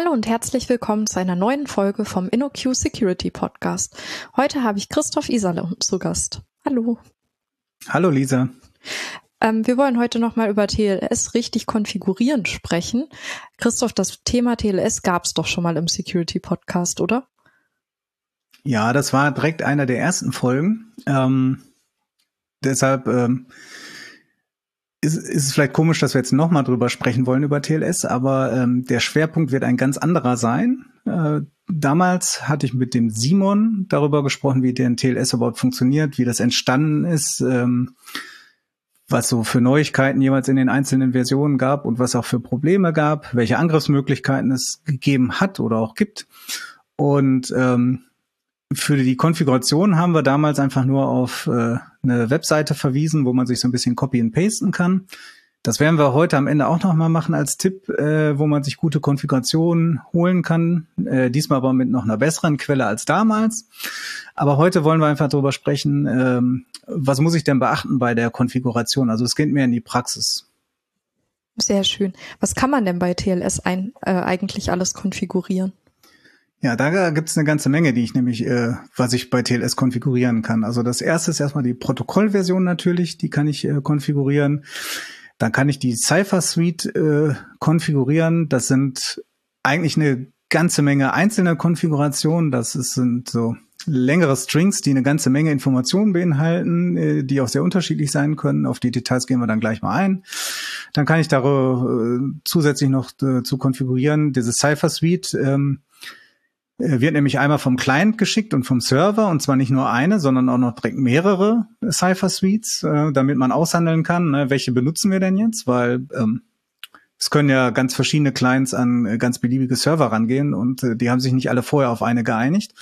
Hallo und herzlich willkommen zu einer neuen Folge vom InnoQ Security Podcast. Heute habe ich Christoph Iserle zu Gast. Hallo. Hallo Lisa. Ähm, wir wollen heute nochmal über TLS richtig konfigurieren sprechen. Christoph, das Thema TLS gab es doch schon mal im Security Podcast, oder? Ja, das war direkt einer der ersten Folgen. Ähm, deshalb ähm, ist, ist es vielleicht komisch, dass wir jetzt nochmal drüber sprechen wollen über TLS, aber ähm, der Schwerpunkt wird ein ganz anderer sein. Äh, damals hatte ich mit dem Simon darüber gesprochen, wie der TLS überhaupt funktioniert, wie das entstanden ist, ähm, was so für Neuigkeiten jeweils in den einzelnen Versionen gab und was auch für Probleme gab, welche Angriffsmöglichkeiten es gegeben hat oder auch gibt. Und ähm, für die Konfiguration haben wir damals einfach nur auf äh, eine Webseite verwiesen, wo man sich so ein bisschen copy and pasten kann. Das werden wir heute am Ende auch nochmal machen als Tipp, äh, wo man sich gute Konfigurationen holen kann. Äh, diesmal aber mit noch einer besseren Quelle als damals. Aber heute wollen wir einfach darüber sprechen, ähm, was muss ich denn beachten bei der Konfiguration? Also es geht mehr in die Praxis. Sehr schön. Was kann man denn bei TLS ein, äh, eigentlich alles konfigurieren? Ja, da gibt's eine ganze Menge, die ich nämlich, äh, was ich bei TLS konfigurieren kann. Also das erste ist erstmal die Protokollversion natürlich, die kann ich äh, konfigurieren. Dann kann ich die Cypher Suite äh, konfigurieren. Das sind eigentlich eine ganze Menge einzelne Konfigurationen. Das ist, sind so längere Strings, die eine ganze Menge Informationen beinhalten, äh, die auch sehr unterschiedlich sein können. Auf die Details gehen wir dann gleich mal ein. Dann kann ich darüber äh, zusätzlich noch äh, zu konfigurieren, diese Cypher Suite. Ähm, äh, wird nämlich einmal vom Client geschickt und vom Server und zwar nicht nur eine, sondern auch noch direkt mehrere Cypher Suites, äh, damit man aushandeln kann, ne, welche benutzen wir denn jetzt, weil ähm, es können ja ganz verschiedene Clients an äh, ganz beliebige Server rangehen und äh, die haben sich nicht alle vorher auf eine geeinigt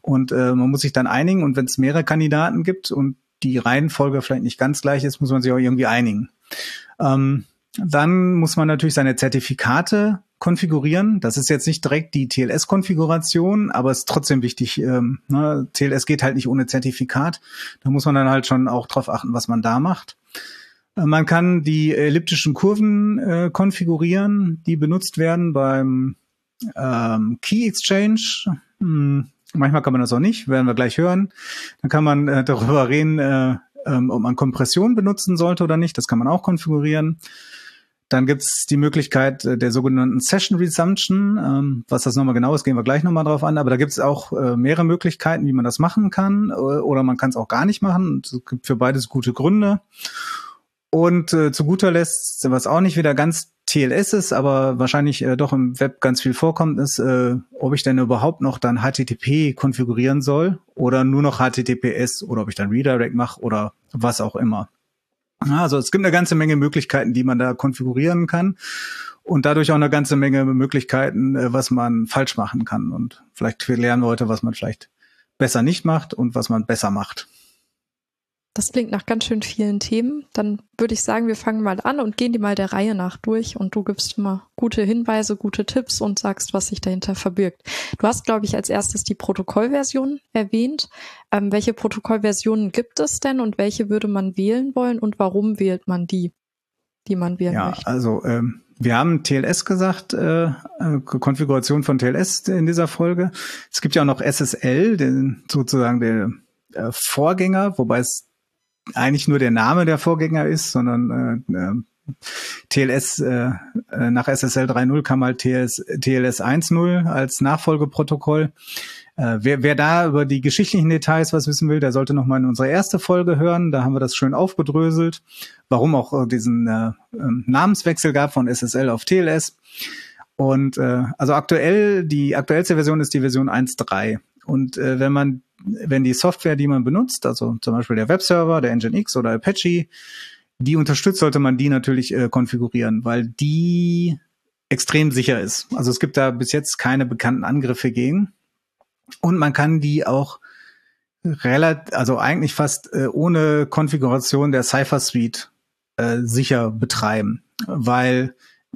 und äh, man muss sich dann einigen und wenn es mehrere Kandidaten gibt und die Reihenfolge vielleicht nicht ganz gleich ist, muss man sich auch irgendwie einigen. Ähm, dann muss man natürlich seine Zertifikate konfigurieren. Das ist jetzt nicht direkt die TLS-Konfiguration, aber es ist trotzdem wichtig. Ähm, ne? TLS geht halt nicht ohne Zertifikat. Da muss man dann halt schon auch drauf achten, was man da macht. Äh, man kann die elliptischen Kurven äh, konfigurieren, die benutzt werden beim ähm, Key Exchange. Hm, manchmal kann man das auch nicht, werden wir gleich hören. Dann kann man äh, darüber reden, äh, ähm, ob man Kompression benutzen sollte oder nicht. Das kann man auch konfigurieren. Dann gibt's die Möglichkeit äh, der sogenannten Session Resumption. Ähm, was das nochmal genau ist, gehen wir gleich nochmal drauf an. Aber da gibt's auch äh, mehrere Möglichkeiten, wie man das machen kann. Äh, oder man kann es auch gar nicht machen. Es gibt für beides gute Gründe. Und äh, zu guter Letzt, was auch nicht wieder ganz TLS ist, aber wahrscheinlich äh, doch im Web ganz viel vorkommt, ist, äh, ob ich denn überhaupt noch dann HTTP konfigurieren soll oder nur noch HTTPS oder ob ich dann Redirect mache oder was auch immer. Also es gibt eine ganze Menge Möglichkeiten, die man da konfigurieren kann und dadurch auch eine ganze Menge Möglichkeiten, äh, was man falsch machen kann. Und vielleicht lernen wir heute, was man vielleicht besser nicht macht und was man besser macht. Das klingt nach ganz schön vielen Themen. Dann würde ich sagen, wir fangen mal an und gehen die mal der Reihe nach durch und du gibst immer gute Hinweise, gute Tipps und sagst, was sich dahinter verbirgt. Du hast, glaube ich, als erstes die Protokollversion erwähnt. Ähm, welche Protokollversionen gibt es denn und welche würde man wählen wollen und warum wählt man die, die man wählen ja, möchte? Also ähm, wir haben TLS gesagt, äh, äh, Konfiguration von TLS in dieser Folge. Es gibt ja auch noch SSL, den, sozusagen der äh, Vorgänger, wobei es eigentlich nur der Name der Vorgänger ist, sondern äh, äh TLS äh, nach SSL 3.0 kam halt TLS, TLS 1.0 als Nachfolgeprotokoll. Äh, wer, wer da über die geschichtlichen Details was wissen will, der sollte noch mal in unsere erste Folge hören. Da haben wir das schön aufgedröselt, warum auch äh, diesen äh, ähm, Namenswechsel gab von SSL auf TLS. Und äh, also aktuell, die aktuellste Version ist die Version 1.3. Und äh, wenn man wenn die Software, die man benutzt, also zum Beispiel der Webserver, der Nginx oder Apache, die unterstützt, sollte man die natürlich äh, konfigurieren, weil die extrem sicher ist. Also es gibt da bis jetzt keine bekannten Angriffe gegen. Und man kann die auch relativ, also eigentlich fast äh, ohne Konfiguration der Cypher Suite äh, sicher betreiben, weil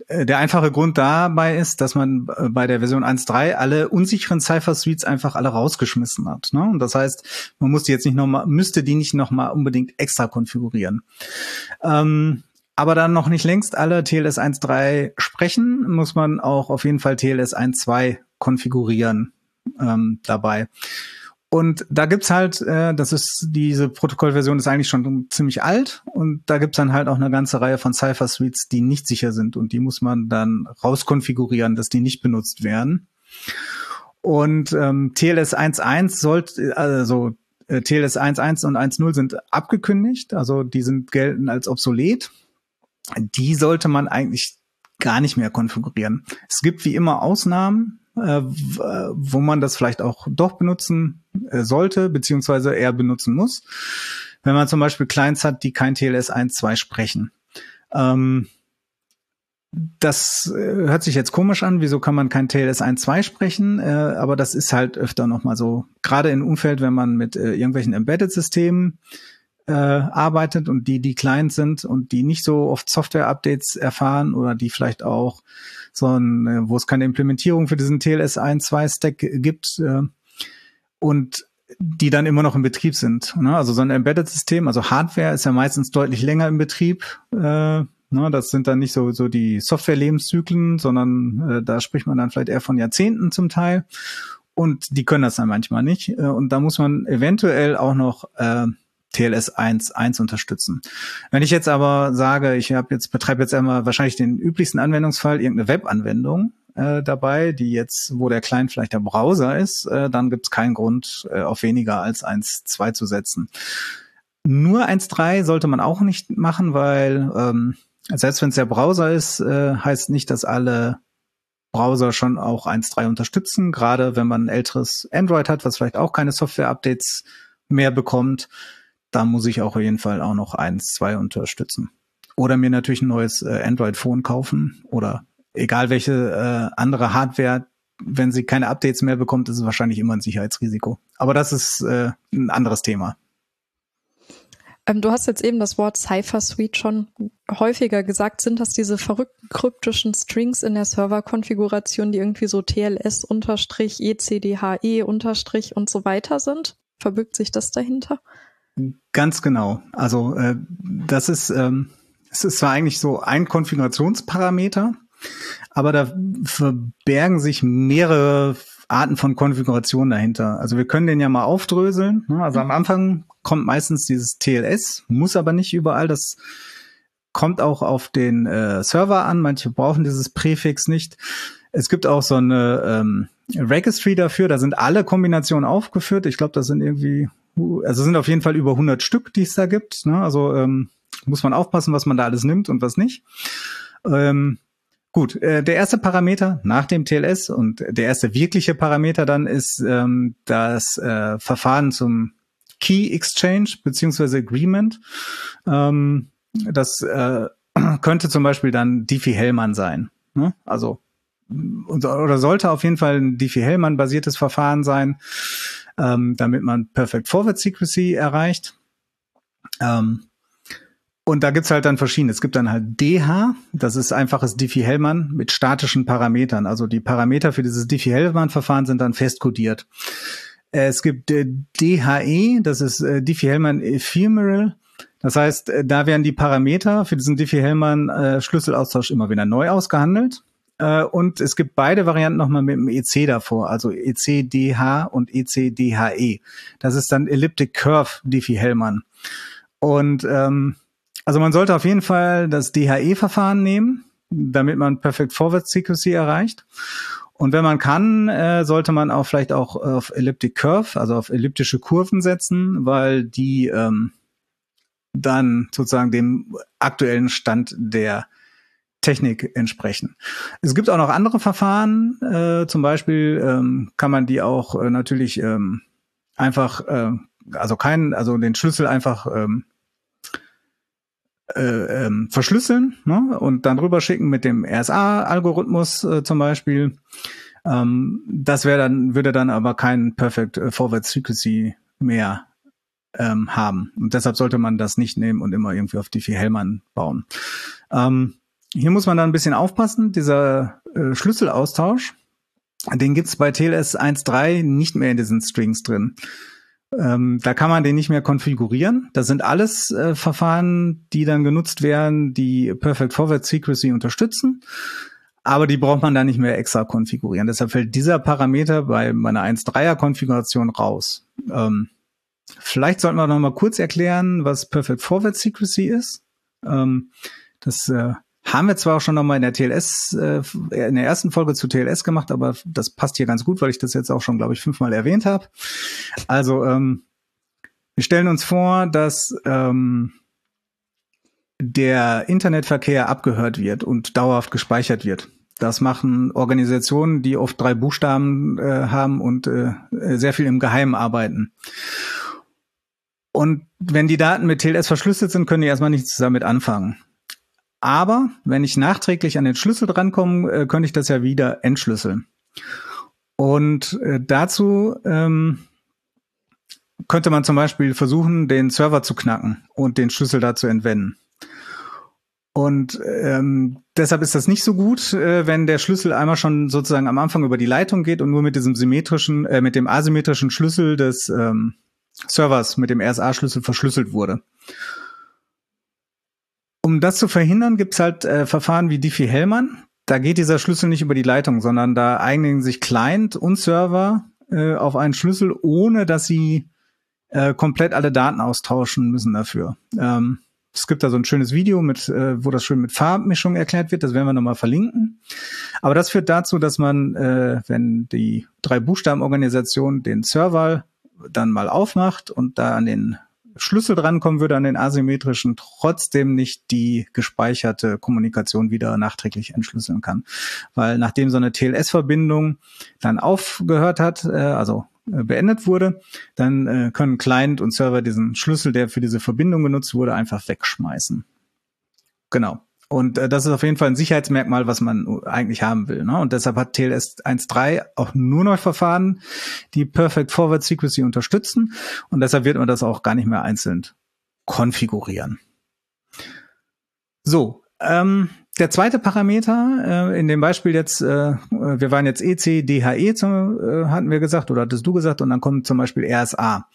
der einfache Grund dabei ist, dass man äh, bei der Version 1.3 alle unsicheren Cypher Suites einfach alle rausgeschmissen hat. Ne? Und das heißt, man muss die jetzt nicht nochmal, müsste die nicht nochmal unbedingt extra konfigurieren. Ähm, aber dann noch nicht längst alle TLS 1.3 sprechen, muss man auch auf jeden Fall TLS 1.2 konfigurieren ähm, dabei. Und da gibt's halt, äh, das ist diese Protokollversion ist eigentlich schon ziemlich alt und da gibt's dann halt auch eine ganze Reihe von Cypher Suites, die nicht sicher sind und die muss man dann rauskonfigurieren, dass die nicht benutzt werden. Und ähm, TLS 1.1 sollte, also äh, TLS 1.1 und 1.0 sind abgekündigt, also die sind gelten als obsolet. Die sollte man eigentlich gar nicht mehr konfigurieren. Es gibt wie immer Ausnahmen, wo man das vielleicht auch doch benutzen äh, sollte, beziehungsweise eher benutzen muss. Wenn man zum Beispiel Clients hat, die kein TLS 1.2 sprechen. Ähm, das äh, hört sich jetzt komisch an, wieso kann man kein TLS 1.2 sprechen, äh, aber das ist halt öfter nochmal so. Gerade im Umfeld, wenn man mit äh, irgendwelchen Embedded-Systemen äh, arbeitet und die die klein sind und die nicht so oft Software-Updates erfahren oder die vielleicht auch so ein, äh, wo es keine Implementierung für diesen TLS 1.2 Stack gibt äh, und die dann immer noch im Betrieb sind. Ne? Also so ein Embedded-System, also Hardware ist ja meistens deutlich länger im Betrieb. Äh, ne? Das sind dann nicht so, so die Software-Lebenszyklen, sondern äh, da spricht man dann vielleicht eher von Jahrzehnten zum Teil. Und die können das dann manchmal nicht. Äh, und da muss man eventuell auch noch äh, TLS 1.1 unterstützen. Wenn ich jetzt aber sage, ich habe jetzt betreibe jetzt einmal wahrscheinlich den üblichsten Anwendungsfall, irgendeine Webanwendung äh, dabei, die jetzt, wo der Client vielleicht der Browser ist, äh, dann gibt es keinen Grund, äh, auf weniger als 1.2 zu setzen. Nur 1.3 sollte man auch nicht machen, weil ähm, selbst wenn es der Browser ist, äh, heißt nicht, dass alle Browser schon auch 1.3 unterstützen, gerade wenn man ein älteres Android hat, was vielleicht auch keine Software-Updates mehr bekommt da muss ich auch auf jeden Fall auch noch eins, zwei unterstützen. Oder mir natürlich ein neues äh, Android-Phone kaufen oder egal welche äh, andere Hardware, wenn sie keine Updates mehr bekommt, ist es wahrscheinlich immer ein Sicherheitsrisiko. Aber das ist äh, ein anderes Thema. Ähm, du hast jetzt eben das Wort Cypher Suite schon häufiger gesagt. Sind das diese verrückten kryptischen Strings in der Serverkonfiguration, die irgendwie so TLS unterstrich, ECDHE unterstrich und so weiter sind? Verbirgt sich das dahinter? Ganz genau. Also äh, das ist, ähm, es ist zwar eigentlich so ein Konfigurationsparameter, aber da verbergen sich mehrere Arten von Konfiguration dahinter. Also wir können den ja mal aufdröseln. Ne? Also am Anfang kommt meistens dieses TLS, muss aber nicht überall. Das kommt auch auf den äh, Server an. Manche brauchen dieses Präfix nicht. Es gibt auch so eine ähm, Registry dafür. Da sind alle Kombinationen aufgeführt. Ich glaube, das sind irgendwie also sind auf jeden Fall über 100 Stück, die es da gibt. Ne? Also ähm, muss man aufpassen, was man da alles nimmt und was nicht. Ähm, gut, äh, der erste Parameter nach dem TLS und der erste wirkliche Parameter dann ist ähm, das äh, Verfahren zum Key Exchange beziehungsweise Agreement. Ähm, das äh, könnte zum Beispiel dann Diffie-Hellman sein. Ne? Also oder sollte auf jeden Fall ein Diffie-Hellman basiertes Verfahren sein ähm, damit man Perfect Forward Secrecy erreicht. Ähm, und da gibt's halt dann verschiedene. Es gibt dann halt DH, das ist einfaches Diffie-Hellman mit statischen Parametern. Also die Parameter für dieses Diffie-Hellman-Verfahren sind dann festkodiert. Es gibt äh, DHE, das ist äh, Diffie-Hellman Ephemeral. Das heißt, äh, da werden die Parameter für diesen Diffie-Hellman-Schlüsselaustausch immer wieder neu ausgehandelt. Äh, und es gibt beide Varianten nochmal mit dem EC davor, also ECDH und ECDHE. E. Das ist dann Elliptic Curve Diffie-Hellman. Und ähm, also man sollte auf jeden Fall das DHE-Verfahren nehmen, damit man Perfect Forward Secrecy erreicht. Und wenn man kann, äh, sollte man auch vielleicht auch auf Elliptic Curve, also auf elliptische Kurven setzen, weil die ähm, dann sozusagen dem aktuellen Stand der Technik entsprechen. Es gibt auch noch andere Verfahren, äh, zum Beispiel ähm, kann man die auch äh, natürlich ähm, einfach, äh, also keinen, also den Schlüssel einfach ähm, äh, ähm, verschlüsseln ne? und dann rüberschicken mit dem RSA-Algorithmus äh, zum Beispiel. Ähm, das wäre dann, würde dann aber kein Perfect äh, Forward Secrecy mehr ähm, haben. Und deshalb sollte man das nicht nehmen und immer irgendwie auf Diffie-Hellman bauen. Ähm, hier muss man da ein bisschen aufpassen. Dieser äh, Schlüsselaustausch, den gibt's bei TLS 1.3 nicht mehr in diesen Strings drin. Ähm, da kann man den nicht mehr konfigurieren. Das sind alles äh, Verfahren, die dann genutzt werden, die Perfect Forward Secrecy unterstützen. Aber die braucht man da nicht mehr extra konfigurieren. Deshalb fällt dieser Parameter bei meiner 1.3er Konfiguration raus. Ähm, vielleicht sollten wir noch mal kurz erklären, was Perfect Forward Secrecy ist. Ähm, das äh, haben wir zwar auch schon nochmal in der TLS, äh, in der ersten Folge zu TLS gemacht, aber das passt hier ganz gut, weil ich das jetzt auch schon, glaube ich, fünfmal erwähnt habe. Also ähm, wir stellen uns vor, dass ähm, der Internetverkehr abgehört wird und dauerhaft gespeichert wird. Das machen Organisationen, die oft drei Buchstaben äh, haben und äh, sehr viel im Geheimen arbeiten. Und wenn die Daten mit TLS verschlüsselt sind, können die erstmal nichts damit anfangen. Aber wenn ich nachträglich an den Schlüssel drankomme, äh, könnte ich das ja wieder entschlüsseln. Und äh, dazu ähm, könnte man zum Beispiel versuchen, den Server zu knacken und den Schlüssel da zu entwenden. Und ähm, deshalb ist das nicht so gut, äh, wenn der Schlüssel einmal schon sozusagen am Anfang über die Leitung geht und nur mit diesem symmetrischen, äh, mit dem asymmetrischen Schlüssel des ähm, Servers, mit dem RSA-Schlüssel verschlüsselt wurde. Um das zu verhindern, gibt's halt äh, Verfahren wie Diffie-Hellman. Da geht dieser Schlüssel nicht über die Leitung, sondern da eignen sich Client und Server äh, auf einen Schlüssel, ohne dass sie äh, komplett alle Daten austauschen müssen dafür. Ähm, es gibt da so ein schönes Video mit, äh, wo das schön mit Farbmischung erklärt wird. Das werden wir nochmal verlinken. Aber das führt dazu, dass man, äh, wenn die drei Buchstabenorganisation den Server dann mal aufmacht und da an den Schlüssel drankommen würde an den asymmetrischen, trotzdem nicht die gespeicherte Kommunikation wieder nachträglich entschlüsseln kann. Weil nachdem so eine TLS-Verbindung dann aufgehört hat, äh, also äh, beendet wurde, dann äh, können Client und Server diesen Schlüssel, der für diese Verbindung genutzt wurde, einfach wegschmeißen. Genau. Und äh, das ist auf jeden Fall ein Sicherheitsmerkmal, was man eigentlich haben will. Ne? Und deshalb hat TLS 1.3 auch nur noch Verfahren, die Perfect Forward Secrecy unterstützen. Und deshalb wird man das auch gar nicht mehr einzeln konfigurieren. So, ähm, der zweite Parameter äh, in dem Beispiel jetzt, äh, wir waren jetzt EC, DHE, zum, äh, hatten wir gesagt, oder hattest du gesagt, und dann kommt zum Beispiel RSA.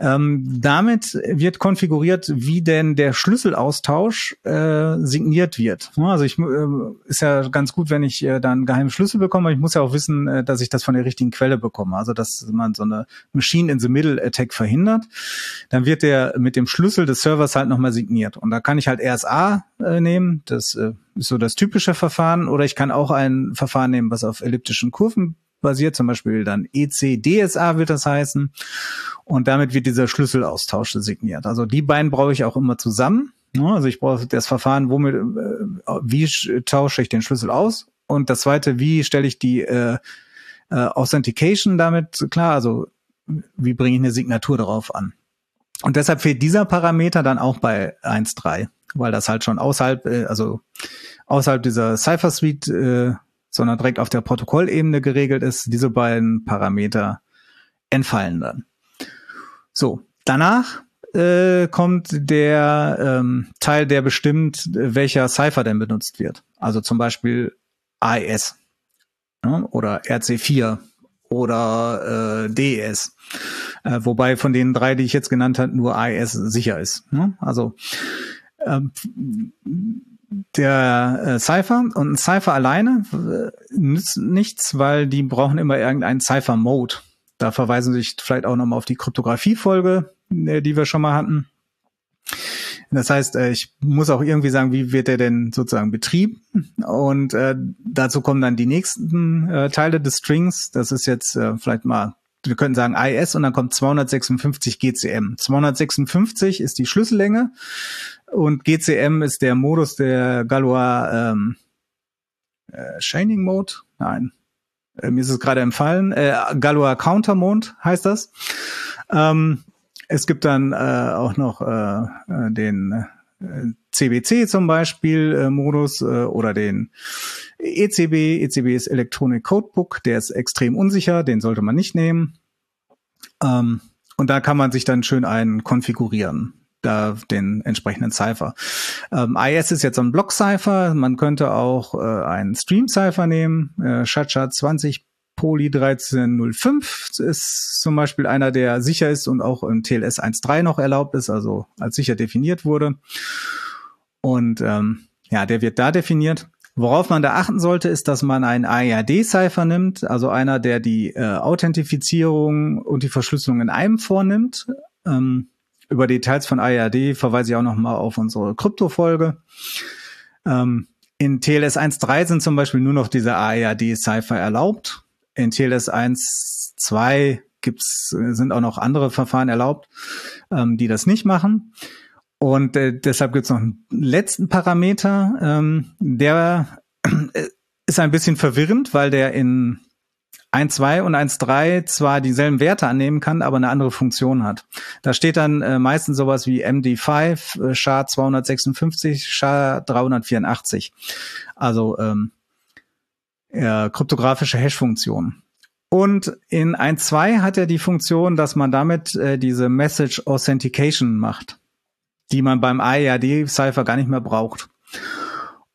Ähm, damit wird konfiguriert, wie denn der Schlüsselaustausch äh, signiert wird. Also ich äh, ist ja ganz gut, wenn ich äh, dann geheimen Schlüssel bekomme. Ich muss ja auch wissen, äh, dass ich das von der richtigen Quelle bekomme. Also dass man so eine Machine in the Middle Attack verhindert. Dann wird der mit dem Schlüssel des Servers halt nochmal signiert. Und da kann ich halt RSA äh, nehmen. Das äh, ist so das typische Verfahren. Oder ich kann auch ein Verfahren nehmen, was auf elliptischen Kurven basiert, zum Beispiel dann ECDSA wird das heißen. Und damit wird dieser Schlüsselaustausch signiert. Also die beiden brauche ich auch immer zusammen. Also ich brauche das Verfahren, womit, äh, wie tausche ich den Schlüssel aus? Und das zweite, wie stelle ich die äh, äh, Authentication damit klar? Also wie bringe ich eine Signatur darauf an? Und deshalb fehlt dieser Parameter dann auch bei 1.3, weil das halt schon außerhalb, äh, also außerhalb dieser Cypher Suite äh, sondern direkt auf der Protokollebene geregelt ist, diese beiden Parameter entfallen dann. So, danach äh, kommt der ähm, Teil, der bestimmt, welcher Cipher denn benutzt wird. Also zum Beispiel AES ne? oder RC4 oder äh, DES. Äh, wobei von den drei, die ich jetzt genannt habe, nur AES sicher ist. Ne? Also ähm, der äh, Cypher und ein Cypher alleine äh, nützt nichts, weil die brauchen immer irgendeinen Cypher-Mode. Da verweisen sich vielleicht auch nochmal auf die Kryptographie-Folge, äh, die wir schon mal hatten. Das heißt, äh, ich muss auch irgendwie sagen, wie wird der denn sozusagen betrieben? Und äh, dazu kommen dann die nächsten äh, Teile des Strings. Das ist jetzt äh, vielleicht mal, wir könnten sagen IS und dann kommt 256 GCM. 256 ist die Schlüssellänge und GCM ist der Modus der Galois ähm, äh, Shining Mode. Nein, äh, mir ist es gerade empfallen. Äh, Galois Counter Mode heißt das. Ähm, es gibt dann äh, auch noch äh, äh den äh, CBC zum Beispiel äh, Modus äh, oder den ECB. ECB ist Electronic Codebook, der ist extrem unsicher, den sollte man nicht nehmen. Ähm, und da kann man sich dann schön einen konfigurieren da den entsprechenden Cipher. Ähm, IS ist jetzt so ein Block-Cipher. Man könnte auch äh, einen Stream-Cipher nehmen, äh, SHA 20 Poly 1305 ist zum Beispiel einer, der sicher ist und auch im TLS 1.3 noch erlaubt ist, also als sicher definiert wurde. Und ähm, ja, der wird da definiert. Worauf man da achten sollte, ist, dass man einen AERD-Cipher nimmt, also einer, der die äh, Authentifizierung und die Verschlüsselung in einem vornimmt. Ähm, über Details von AERD verweise ich auch noch mal auf unsere Krypto-Folge. Ähm, in TLS 1.3 sind zum Beispiel nur noch diese AERD-Cipher erlaubt. In TLS 1.2 gibt's, sind auch noch andere Verfahren erlaubt, ähm, die das nicht machen. Und äh, deshalb gibt es noch einen letzten Parameter, ähm, der äh, ist ein bisschen verwirrend, weil der in 1.2 und 1.3 zwar dieselben Werte annehmen kann, aber eine andere Funktion hat. Da steht dann äh, meistens sowas wie MD5, äh, SHA-256, SHA-384. Also ähm, ja, kryptografische Hash-Funktion. Und in 1.2 hat er die Funktion, dass man damit äh, diese Message Authentication macht die man beim IAD-Cipher gar nicht mehr braucht.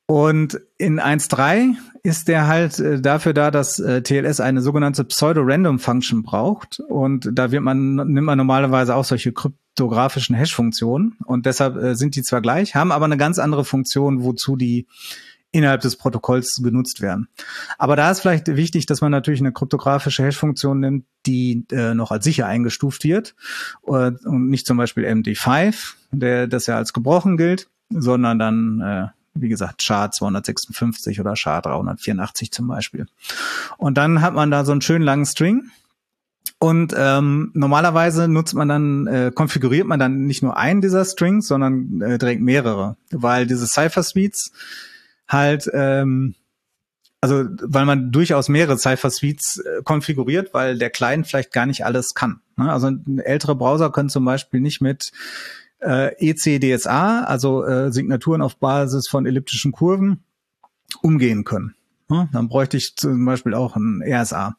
Und in 1.3 ist der halt äh, dafür da, dass äh, TLS eine sogenannte Pseudo-Random-Function braucht. Und da wird man, nimmt man normalerweise auch solche kryptografischen Hash-Funktionen. Und deshalb äh, sind die zwar gleich, haben aber eine ganz andere Funktion, wozu die innerhalb des Protokolls genutzt werden. Aber da ist vielleicht wichtig, dass man natürlich eine kryptografische Hash-Funktion nimmt, die äh, noch als sicher eingestuft wird und nicht zum Beispiel MD5, der das ja als gebrochen gilt, sondern dann äh, wie gesagt, SHA 256 oder SHA 384 zum Beispiel. Und dann hat man da so einen schönen langen String. Und ähm, normalerweise nutzt man dann, äh, konfiguriert man dann nicht nur einen dieser Strings, sondern äh, direkt mehrere, weil diese Cipher Suites halt, ähm, also weil man durchaus mehrere Cypher Suites äh, konfiguriert, weil der Client vielleicht gar nicht alles kann. Ne? Also ältere Browser können zum Beispiel nicht mit äh, ECDSA, also äh, Signaturen auf Basis von elliptischen Kurven, umgehen können. Ne? Dann bräuchte ich zum Beispiel auch ein RSA.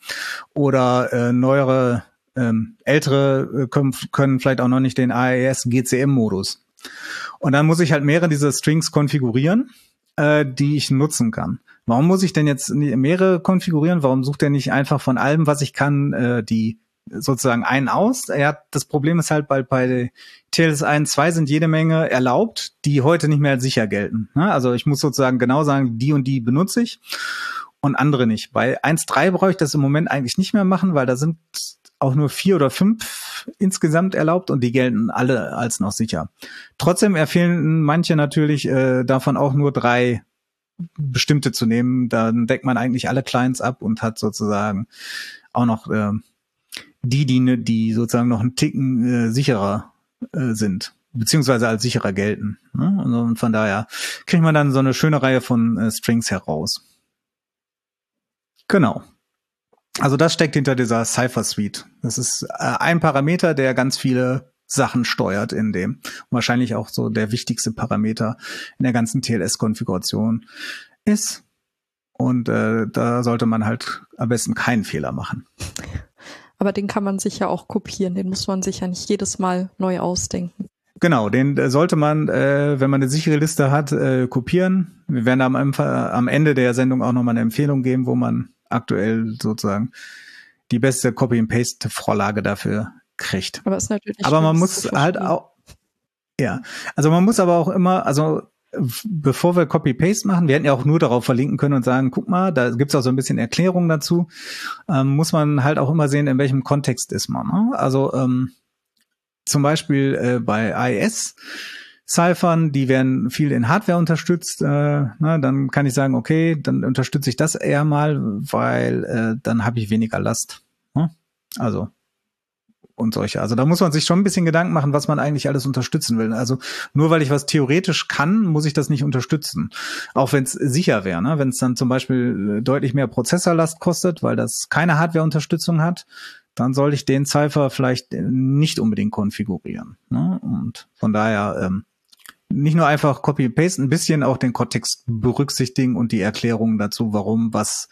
Oder äh, neuere, ähm, ältere äh, können, können vielleicht auch noch nicht den AES GCM-Modus. Und dann muss ich halt mehrere dieser Strings konfigurieren äh, die ich nutzen kann. Warum muss ich denn jetzt mehrere konfigurieren? Warum sucht er nicht einfach von allem, was ich kann, äh, die sozusagen einen aus? Er hat, das Problem ist halt bei, bei TLS 1, 2 sind jede Menge erlaubt, die heute nicht mehr als sicher gelten. Ne? Also ich muss sozusagen genau sagen, die und die benutze ich und andere nicht. Bei 1.3 brauche ich das im Moment eigentlich nicht mehr machen, weil da sind auch nur vier oder fünf insgesamt erlaubt und die gelten alle als noch sicher. Trotzdem empfehlen manche natürlich äh, davon auch nur drei bestimmte zu nehmen. Dann deckt man eigentlich alle Clients ab und hat sozusagen auch noch äh, die, die, die sozusagen noch einen Ticken äh, sicherer äh, sind beziehungsweise als sicherer gelten. Ne? Also, und von daher kriegt man dann so eine schöne Reihe von äh, Strings heraus. Genau. Also das steckt hinter dieser Cypher Suite. Das ist äh, ein Parameter, der ganz viele Sachen steuert in dem. Und wahrscheinlich auch so der wichtigste Parameter in der ganzen TLS-Konfiguration ist. Und äh, da sollte man halt am besten keinen Fehler machen. Aber den kann man sich ja auch kopieren. Den muss man sich ja nicht jedes Mal neu ausdenken. Genau, den äh, sollte man, äh, wenn man eine sichere Liste hat, äh, kopieren. Wir werden am, am Ende der Sendung auch nochmal eine Empfehlung geben, wo man aktuell sozusagen die beste Copy-and-Paste-Vorlage dafür kriegt. Aber ist natürlich. Aber man muss halt auch, ja, also man muss aber auch immer, also bevor wir Copy-Paste machen, wir hätten ja auch nur darauf verlinken können und sagen, guck mal, da gibt's auch so ein bisschen Erklärung dazu, ähm, muss man halt auch immer sehen, in welchem Kontext ist man. Ne? Also ähm, zum Beispiel äh, bei IS Ciphern, die werden viel in Hardware unterstützt, äh, ne, dann kann ich sagen, okay, dann unterstütze ich das eher mal, weil äh, dann habe ich weniger Last. Ne? Also und solche. Also da muss man sich schon ein bisschen Gedanken machen, was man eigentlich alles unterstützen will. Also nur weil ich was theoretisch kann, muss ich das nicht unterstützen. Auch wenn es sicher wäre. Ne? Wenn es dann zum Beispiel deutlich mehr Prozessorlast kostet, weil das keine Hardware-Unterstützung hat, dann sollte ich den Cypher vielleicht nicht unbedingt konfigurieren. Ne? Und von daher ähm, nicht nur einfach Copy-Paste, ein bisschen auch den Kontext berücksichtigen und die Erklärungen dazu, warum was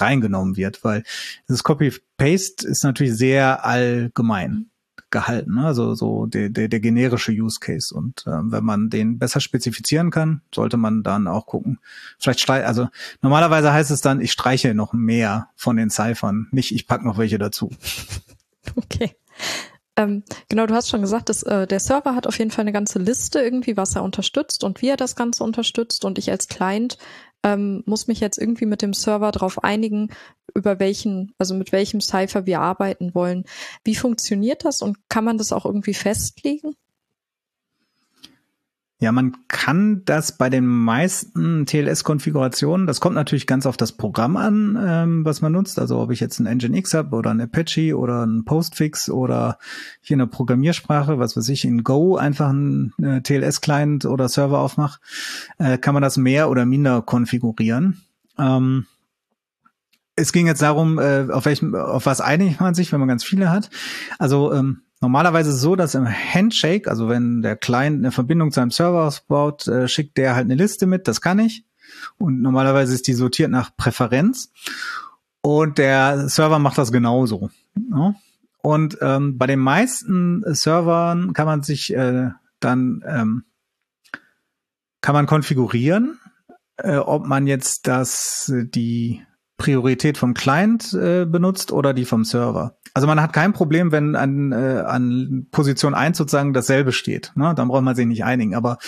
reingenommen wird, weil das Copy-Paste ist natürlich sehr allgemein. gehalten, also so der, der, der generische Use Case. Und äh, wenn man den besser spezifizieren kann, sollte man dann auch gucken. Vielleicht streich, also normalerweise heißt es dann, ich streiche noch mehr von den Ciphern, nicht ich pack noch welche dazu. Okay. Ähm, genau, du hast schon gesagt, dass, äh, der Server hat auf jeden Fall eine ganze Liste irgendwie, was er unterstützt und wie er das Ganze unterstützt. Und ich als Client ähm, muss mich jetzt irgendwie mit dem Server darauf einigen, über welchen, also mit welchem Cipher wir arbeiten wollen. Wie funktioniert das und kann man das auch irgendwie festlegen? Ja, man kann das bei den meisten TLS-Konfigurationen, das kommt natürlich ganz auf das Programm an, ähm, was man nutzt. Also ob ich jetzt ein Nginx habe oder ein Apache oder ein Postfix oder hier eine Programmiersprache, was weiß ich, in Go einfach ein äh, TLS-Client oder Server aufmache, äh, kann man das mehr oder minder konfigurieren. Ähm, es ging jetzt darum, äh, auf welchem, auf was einigt man sich, wenn man ganz viele hat. Also ähm, normalerweise so, dass im Handshake, also wenn der Client eine Verbindung zu einem Server ausbaut, äh, schickt der halt eine Liste mit, das kann ich. Und normalerweise ist die sortiert nach Präferenz. Und der Server macht das genauso. Ja? Und ähm, bei den meisten Servern kann man sich äh, dann ähm, kann man konfigurieren, äh, ob man jetzt das die Priorität vom Client äh, benutzt oder die vom Server. Also man hat kein Problem, wenn an, äh, an Position 1 sozusagen dasselbe steht. Ne? Dann braucht man sich nicht einigen. Aber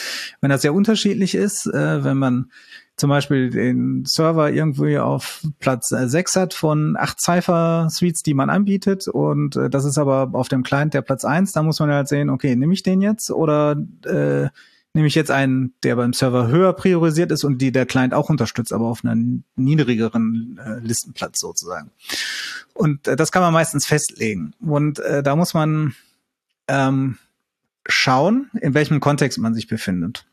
wenn das sehr unterschiedlich ist, äh, wenn man zum Beispiel den Server irgendwie auf Platz äh, 6 hat von acht Cypher-Suites, die man anbietet und äh, das ist aber auf dem Client der Platz 1, da muss man halt sehen, okay, nehme ich den jetzt oder äh, nehme ich jetzt einen, der beim Server höher priorisiert ist und die der Client auch unterstützt, aber auf einem niedrigeren äh, Listenplatz sozusagen. Und äh, das kann man meistens festlegen. Und äh, da muss man ähm, schauen, in welchem Kontext man sich befindet.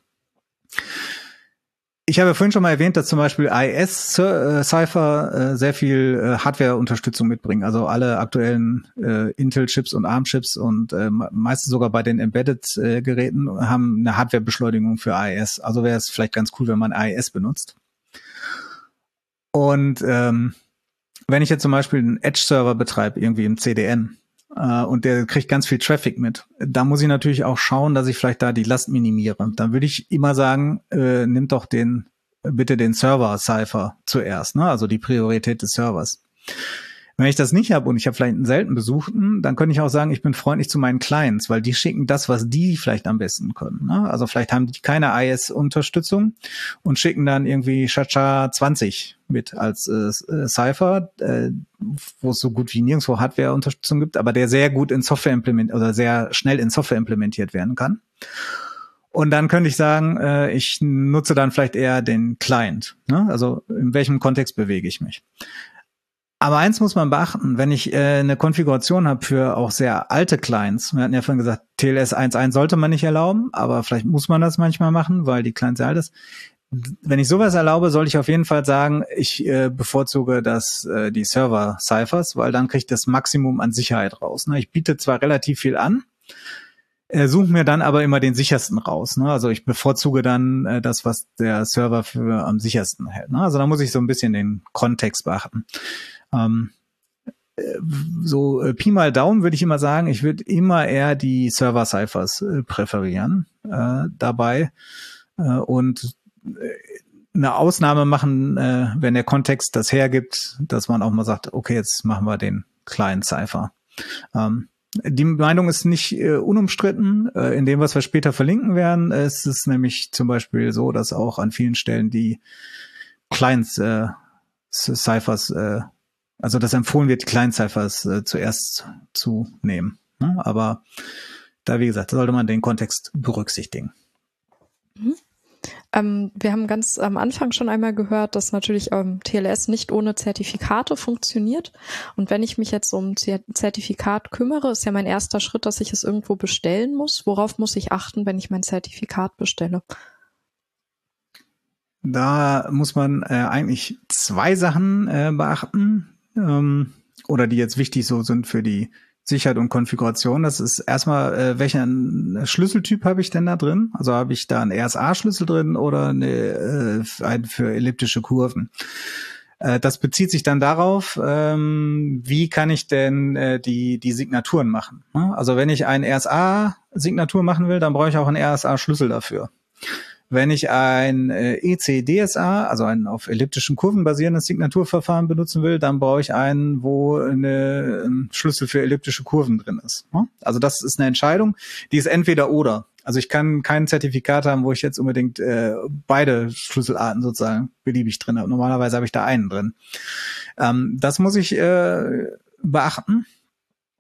Ich habe vorhin schon mal erwähnt, dass zum Beispiel IS äh, Cypher äh, sehr viel äh, Hardware-Unterstützung mitbringen. Also alle aktuellen Intel-Chips und ARM-Chips und meistens sogar bei den Embedded-Geräten haben eine Hardware-Beschleunigung für IS. Also wäre es vielleicht ganz cool, wenn man IS benutzt. Und ähm, wenn ich jetzt zum Beispiel einen Edge-Server betreibe, irgendwie im CDN, äh, und der kriegt ganz viel Traffic mit. Da muss ich natürlich auch schauen, dass ich vielleicht da die Last minimiere. Dann würde ich immer sagen, äh, nimm doch den bitte den Server-Cipher zuerst, ne? also die Priorität des Servers. Wenn ich das nicht habe und ich habe vielleicht einen selten Besuchten, dann könnte ich auch sagen, ich bin freundlich zu meinen Clients, weil die schicken das, was die vielleicht am besten können. Ne? Also vielleicht haben die keine IS-Unterstützung und schicken dann irgendwie Chacha 20 mit als äh, äh, Cypher, äh, wo es so gut wie nirgendwo Hardware-Unterstützung gibt, aber der sehr gut in Software implementiert oder sehr schnell in Software implementiert werden kann. Und dann könnte ich sagen, äh, ich nutze dann vielleicht eher den Client. Ne? Also in welchem Kontext bewege ich mich? Aber eins muss man beachten, wenn ich äh, eine Konfiguration habe für auch sehr alte Clients, wir hatten ja vorhin gesagt, TLS 1.1 sollte man nicht erlauben, aber vielleicht muss man das manchmal machen, weil die Client sehr alt ist. Wenn ich sowas erlaube, soll ich auf jeden Fall sagen, ich äh, bevorzuge das äh, die Server Ciphers, weil dann kriege ich das Maximum an Sicherheit raus. Ne? Ich biete zwar relativ viel an, äh, suche mir dann aber immer den sichersten raus. Ne? Also ich bevorzuge dann äh, das, was der Server für am sichersten hält. Ne? Also da muss ich so ein bisschen den Kontext beachten. Ähm, äh, so äh, Pi mal Daumen würde ich immer sagen, ich würde immer eher die Server-Ciphers äh, präferieren äh, dabei äh, und äh, eine Ausnahme machen, äh, wenn der Kontext das hergibt, dass man auch mal sagt, okay, jetzt machen wir den kleinen Cipher. Ähm, die Meinung ist nicht äh, unumstritten. Äh, in dem, was wir später verlinken werden, ist es nämlich zum Beispiel so, dass auch an vielen Stellen die Clients äh, Ciphers äh, also dass empfohlen wird, die kleinen Ciphers äh, zuerst zu nehmen. Ne? Aber da, wie gesagt, sollte man den Kontext berücksichtigen. Mhm. Ähm, wir haben ganz am Anfang schon einmal gehört, dass natürlich ähm, TLS nicht ohne Zertifikate funktioniert. Und wenn ich mich jetzt um Zertifikat kümmere, ist ja mein erster Schritt, dass ich es irgendwo bestellen muss. Worauf muss ich achten, wenn ich mein Zertifikat bestelle? Da muss man äh, eigentlich zwei Sachen äh, beachten ähm, oder die jetzt wichtig so sind für die Sicherheit und Konfiguration. Das ist erstmal, äh, welchen Schlüsseltyp habe ich denn da drin? Also habe ich da einen RSA-Schlüssel drin oder eine, äh, einen für elliptische Kurven? Äh, das bezieht sich dann darauf, ähm, wie kann ich denn äh, die, die Signaturen machen. Ne? Also wenn ich ein RSA-Signatur machen will, dann brauche ich auch einen RSA-Schlüssel dafür. Wenn ich ein äh, ECDSA, also ein auf elliptischen Kurven basierendes Signaturverfahren benutzen will, dann brauche ich einen, wo eine, ein Schlüssel für elliptische Kurven drin ist. Ne? Also das ist eine Entscheidung, die ist entweder oder. Also ich kann kein Zertifikat haben, wo ich jetzt unbedingt äh, beide Schlüsselarten sozusagen beliebig drin habe. Normalerweise habe ich da einen drin. Ähm, das muss ich äh, beachten.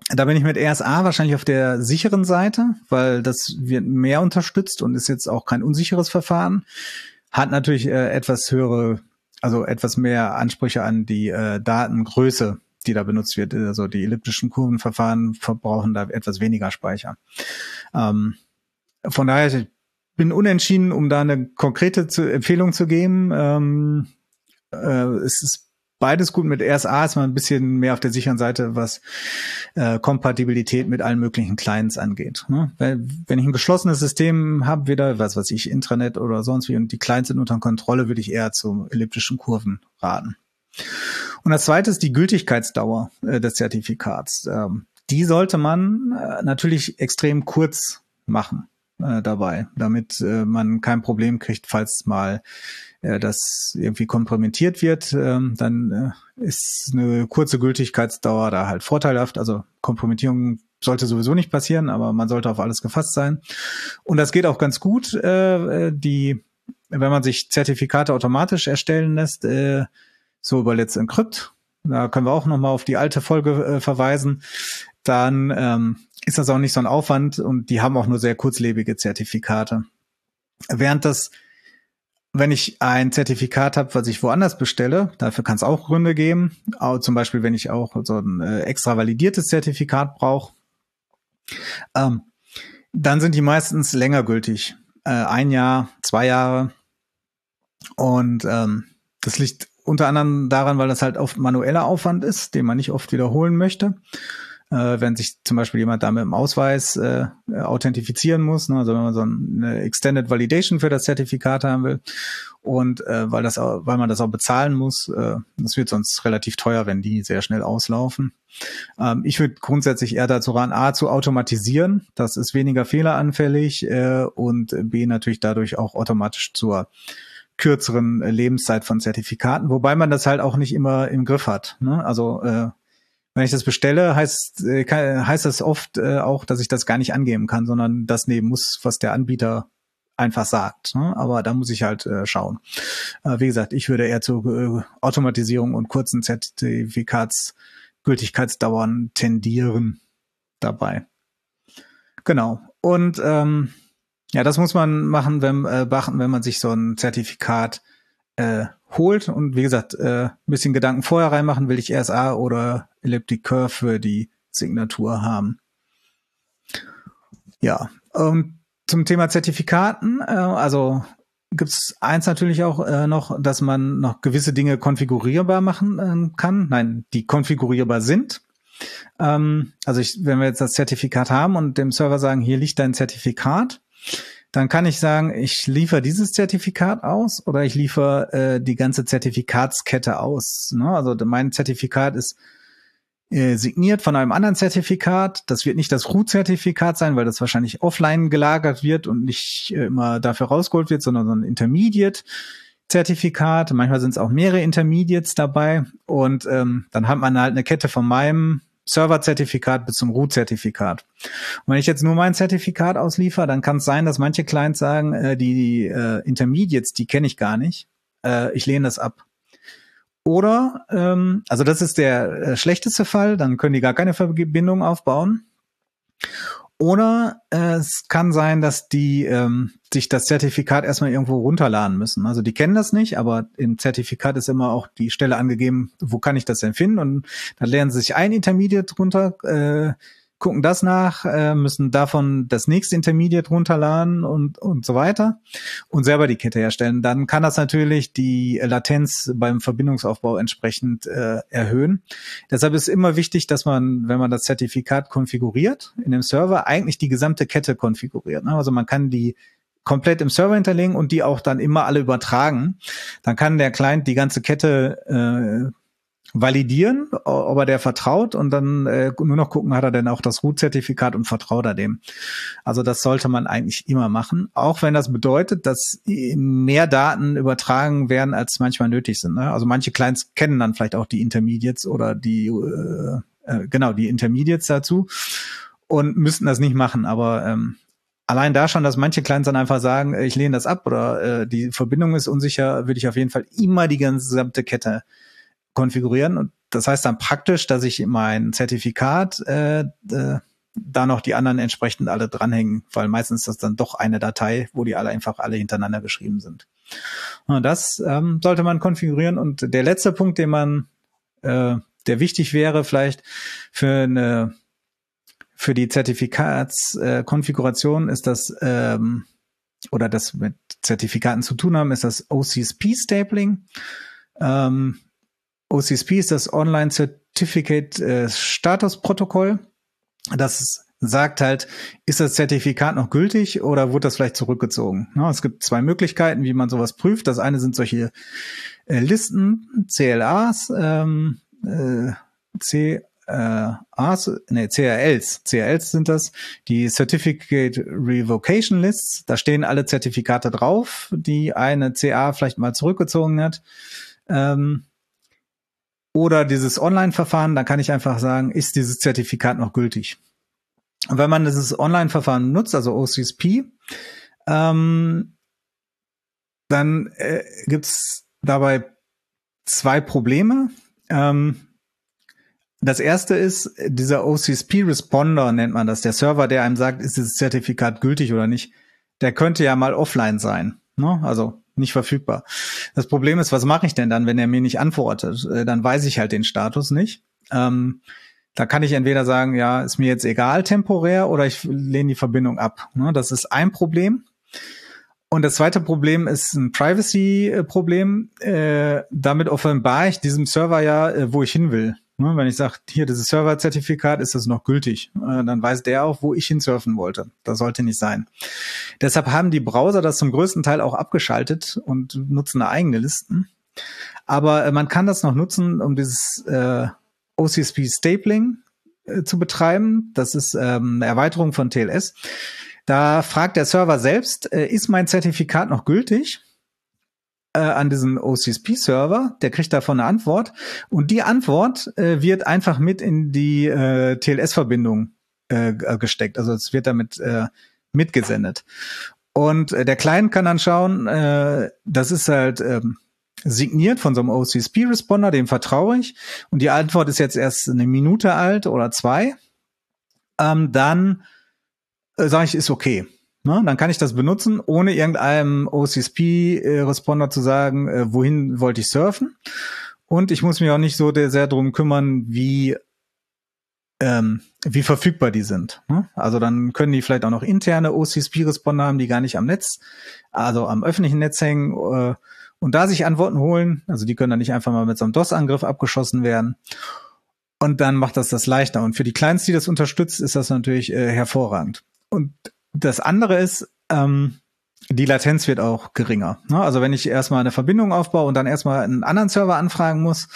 Da bin ich mit RSA wahrscheinlich auf der sicheren Seite, weil das wird mehr unterstützt und ist jetzt auch kein unsicheres Verfahren. Hat natürlich äh, etwas höhere, also etwas mehr Ansprüche an die äh, Datengröße, die da benutzt wird. Also die elliptischen Kurvenverfahren verbrauchen da etwas weniger Speicher. Ähm, von daher, ich bin unentschieden, um da eine konkrete zu, Empfehlung zu geben. Ähm, äh, es ist beides gut. Mit RSA ist man ein bisschen mehr auf der sicheren Seite, was äh, Kompatibilität mit allen möglichen Clients angeht. Ne? Wenn, wenn ich ein geschlossenes System habe, wieder, was weiß ich, Intranet oder sonst wie, und die Clients sind unter Kontrolle, würde ich eher zu elliptischen Kurven raten. Und das zweite ist die Gültigkeitsdauer äh, des Zertifikats. Ähm, die sollte man äh, natürlich extrem kurz machen äh, dabei, damit äh, man kein Problem kriegt, falls mal äh, das irgendwie kompromittiert wird, ähm, dann äh, ist eine kurze Gültigkeitsdauer da halt vorteilhaft. Also Kompromittierung sollte sowieso nicht passieren, aber man sollte auf alles gefasst sein. Und das geht auch ganz gut. Äh, die, wenn man sich Zertifikate automatisch erstellen lässt, äh, so über Let's Encrypt, da können wir auch nochmal auf die alte Folge äh, verweisen, dann ähm, ist das auch nicht so ein Aufwand und die haben auch nur sehr kurzlebige Zertifikate. Während das wenn ich ein Zertifikat habe, was ich woanders bestelle, dafür kann es auch Gründe geben. Auch zum Beispiel, wenn ich auch so ein äh, extra validiertes Zertifikat brauche, ähm, dann sind die meistens länger gültig. Äh, ein Jahr, zwei Jahre. Und ähm, das liegt unter anderem daran, weil das halt oft manueller Aufwand ist, den man nicht oft wiederholen möchte äh, wenn sich zum Beispiel jemand da mit dem Ausweis äh, authentifizieren muss, ne? also wenn man so eine Extended Validation für das Zertifikat haben will und äh, weil das weil man das auch bezahlen muss, äh, das wird sonst relativ teuer, wenn die sehr schnell auslaufen. Ähm, ich würde grundsätzlich eher dazu raten, a zu automatisieren, das ist weniger fehleranfällig äh, und b natürlich dadurch auch automatisch zur kürzeren Lebenszeit von Zertifikaten, wobei man das halt auch nicht immer im Griff hat. Ne? Also äh, wenn ich das bestelle, heißt, äh, heißt das oft äh, auch, dass ich das gar nicht angeben kann, sondern das nehmen muss, was der Anbieter einfach sagt. Ne? Aber da muss ich halt äh, schauen. Äh, wie gesagt, ich würde eher zu äh, Automatisierung und kurzen Zertifikatsgültigkeitsdauern tendieren dabei. Genau. Und ähm, ja, das muss man machen, wenn, äh, beachten, wenn man sich so ein Zertifikat äh, holt und wie gesagt, äh, ein bisschen Gedanken vorher reinmachen, will ich RSA oder Elliptic Curve für die Signatur haben. Ja, und zum Thema Zertifikaten, äh, also gibt es eins natürlich auch äh, noch, dass man noch gewisse Dinge konfigurierbar machen äh, kann. Nein, die konfigurierbar sind. Ähm, also ich, wenn wir jetzt das Zertifikat haben und dem Server sagen, hier liegt dein Zertifikat, dann kann ich sagen, ich liefere dieses Zertifikat aus oder ich liefere äh, die ganze Zertifikatskette aus. Ne? Also mein Zertifikat ist äh, signiert von einem anderen Zertifikat. Das wird nicht das Root-Zertifikat sein, weil das wahrscheinlich offline gelagert wird und nicht äh, immer dafür rausgeholt wird, sondern so ein Intermediate. Zertifikat, manchmal sind es auch mehrere Intermediates dabei und ähm, dann hat man halt eine Kette von meinem Server-Zertifikat bis zum Root-Zertifikat. Und wenn ich jetzt nur mein Zertifikat ausliefer, dann kann es sein, dass manche Clients sagen, äh, die, die äh, Intermediates, die kenne ich gar nicht. Äh, ich lehne das ab. Oder, ähm, also das ist der äh, schlechteste Fall, dann können die gar keine Verbindung aufbauen. Oder äh, es kann sein, dass die ähm, sich das Zertifikat erstmal irgendwo runterladen müssen. Also die kennen das nicht, aber im Zertifikat ist immer auch die Stelle angegeben, wo kann ich das denn finden? Und dann lernen sie sich ein Intermediate runter, äh, gucken das nach, äh, müssen davon das nächste Intermediate runterladen und, und so weiter und selber die Kette herstellen. Dann kann das natürlich die Latenz beim Verbindungsaufbau entsprechend äh, erhöhen. Deshalb ist immer wichtig, dass man, wenn man das Zertifikat konfiguriert in dem Server, eigentlich die gesamte Kette konfiguriert. Ne? Also man kann die komplett im Server hinterlegen und die auch dann immer alle übertragen. Dann kann der Client die ganze Kette äh, validieren, ob er der vertraut und dann äh, nur noch gucken, hat er denn auch das Root-Zertifikat und vertraut er dem. Also das sollte man eigentlich immer machen, auch wenn das bedeutet, dass mehr Daten übertragen werden, als manchmal nötig sind. Ne? Also manche Clients kennen dann vielleicht auch die Intermediates oder die, äh, äh, genau, die Intermediates dazu und müssten das nicht machen, aber ähm, allein da schon, dass manche Clients dann einfach sagen, ich lehne das ab oder äh, die Verbindung ist unsicher, würde ich auf jeden Fall immer die gesamte Kette konfigurieren. Und das heißt dann praktisch, dass ich mein Zertifikat äh, äh, da noch die anderen entsprechend alle dranhängen, weil meistens ist das dann doch eine Datei, wo die alle einfach alle hintereinander geschrieben sind. Und das ähm, sollte man konfigurieren. Und der letzte Punkt, den man, äh, der wichtig wäre, vielleicht für eine für die Zertifikatskonfiguration äh, ist das ähm, oder das mit Zertifikaten zu tun haben, ist das OCSP Stapling. Ähm, OCSP ist das Online Certificate äh, Status Protokoll. Das sagt halt, ist das Zertifikat noch gültig oder wurde das vielleicht zurückgezogen? Ja, es gibt zwei Möglichkeiten, wie man sowas prüft. Das eine sind solche äh, Listen, CLAs, ähm, äh, C, äh, As, nee, CRLs. CRLs sind das, die Certificate Revocation Lists. Da stehen alle Zertifikate drauf, die eine CA vielleicht mal zurückgezogen hat. Ähm, oder dieses Online-Verfahren, da kann ich einfach sagen, ist dieses Zertifikat noch gültig? Und wenn man dieses Online-Verfahren nutzt, also OCSP, ähm, dann äh, gibt's dabei zwei Probleme. Ähm, das erste ist, dieser OCSP-Responder nennt man das, der Server, der einem sagt, ist dieses Zertifikat gültig oder nicht, der könnte ja mal offline sein. Ne? Also nicht verfügbar. Das Problem ist, was mache ich denn dann, wenn er mir nicht antwortet? Äh, dann weiß ich halt den Status nicht. Ähm, da kann ich entweder sagen, ja, ist mir jetzt egal temporär oder ich lehne die Verbindung ab. Ne? Das ist ein Problem. Und das zweite Problem ist ein Privacy-Problem. Äh, damit offenbare ich diesem Server ja, äh, wo ich hin will. Ne, wenn ich sage, hier, dieses Server-Zertifikat, ist das noch gültig? Äh, dann weiß der auch, wo ich hinsurfen wollte. Das sollte nicht sein. Deshalb haben die Browser das zum größten Teil auch abgeschaltet und nutzen eigene Listen. Aber äh, man kann das noch nutzen, um dieses äh, OCSP Stapling äh, zu betreiben. Das ist ähm, eine Erweiterung von TLS. Da fragt der Server selbst, äh, ist mein Zertifikat noch gültig? Äh, an diesen OCSP-Server, der kriegt davon eine Antwort und die Antwort äh, wird einfach mit in die äh, TLS-Verbindung äh, gesteckt. Also es wird damit äh, mitgesendet. Und äh, der Client kann dann schauen, äh, das ist halt ähm, signiert von so einem OCSP-Responder, dem vertraue ich. Und die Antwort ist jetzt erst eine Minute alt oder zwei. Ähm, dann äh, sage ich, ist okay. Ne? Dann kann ich das benutzen, ohne irgendeinem OCSP-Responder zu sagen, äh, wohin wollte ich surfen. Und ich muss mich auch nicht so sehr drum kümmern, wie ähm, wie verfügbar die sind. Ne? Also dann können die vielleicht auch noch interne OCSP-Responder haben, die gar nicht am Netz, also am öffentlichen Netz hängen äh, und da sich Antworten holen. Also die können dann nicht einfach mal mit so einem DOS-Angriff abgeschossen werden. Und dann macht das das leichter. Und für die Clients, die das unterstützt, ist das natürlich äh, hervorragend. Und das andere ist, ähm, die Latenz wird auch geringer. Ne? Also wenn ich erstmal eine Verbindung aufbaue und dann erstmal einen anderen Server anfragen muss,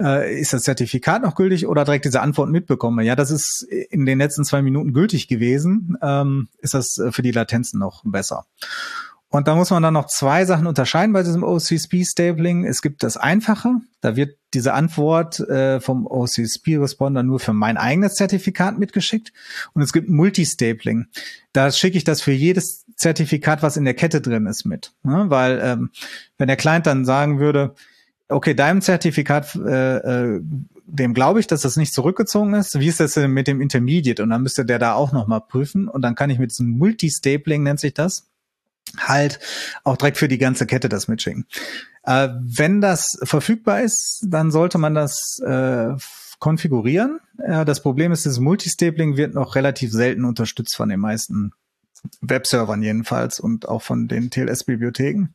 äh, ist das Zertifikat noch gültig oder direkt diese Antwort mitbekomme? Ja, das ist in den letzten zwei Minuten gültig gewesen, ähm, ist das äh, für die Latenzen noch besser. Und da muss man dann noch zwei Sachen unterscheiden bei diesem OCSP-Stabling. Es gibt das Einfache, da wird diese Antwort äh, vom OCSP-Responder nur für mein eigenes Zertifikat mitgeschickt. Und es gibt Multistabling. Da schicke ich das für jedes Zertifikat, was in der Kette drin ist, mit. Ne? Weil ähm, wenn der Client dann sagen würde, okay, deinem Zertifikat, äh, äh, dem glaube ich, dass das nicht zurückgezogen ist. Wie ist das denn mit dem Intermediate? Und dann müsste der da auch nochmal prüfen. Und dann kann ich mit diesem Multistabling, nennt sich das, halt auch direkt für die ganze Kette das mitschicken. Äh, wenn das verfügbar ist, dann sollte man das äh, konfigurieren. Äh, das Problem ist, das Multistapling wird noch relativ selten unterstützt von den meisten Webservern jedenfalls und auch von den TLS-Bibliotheken.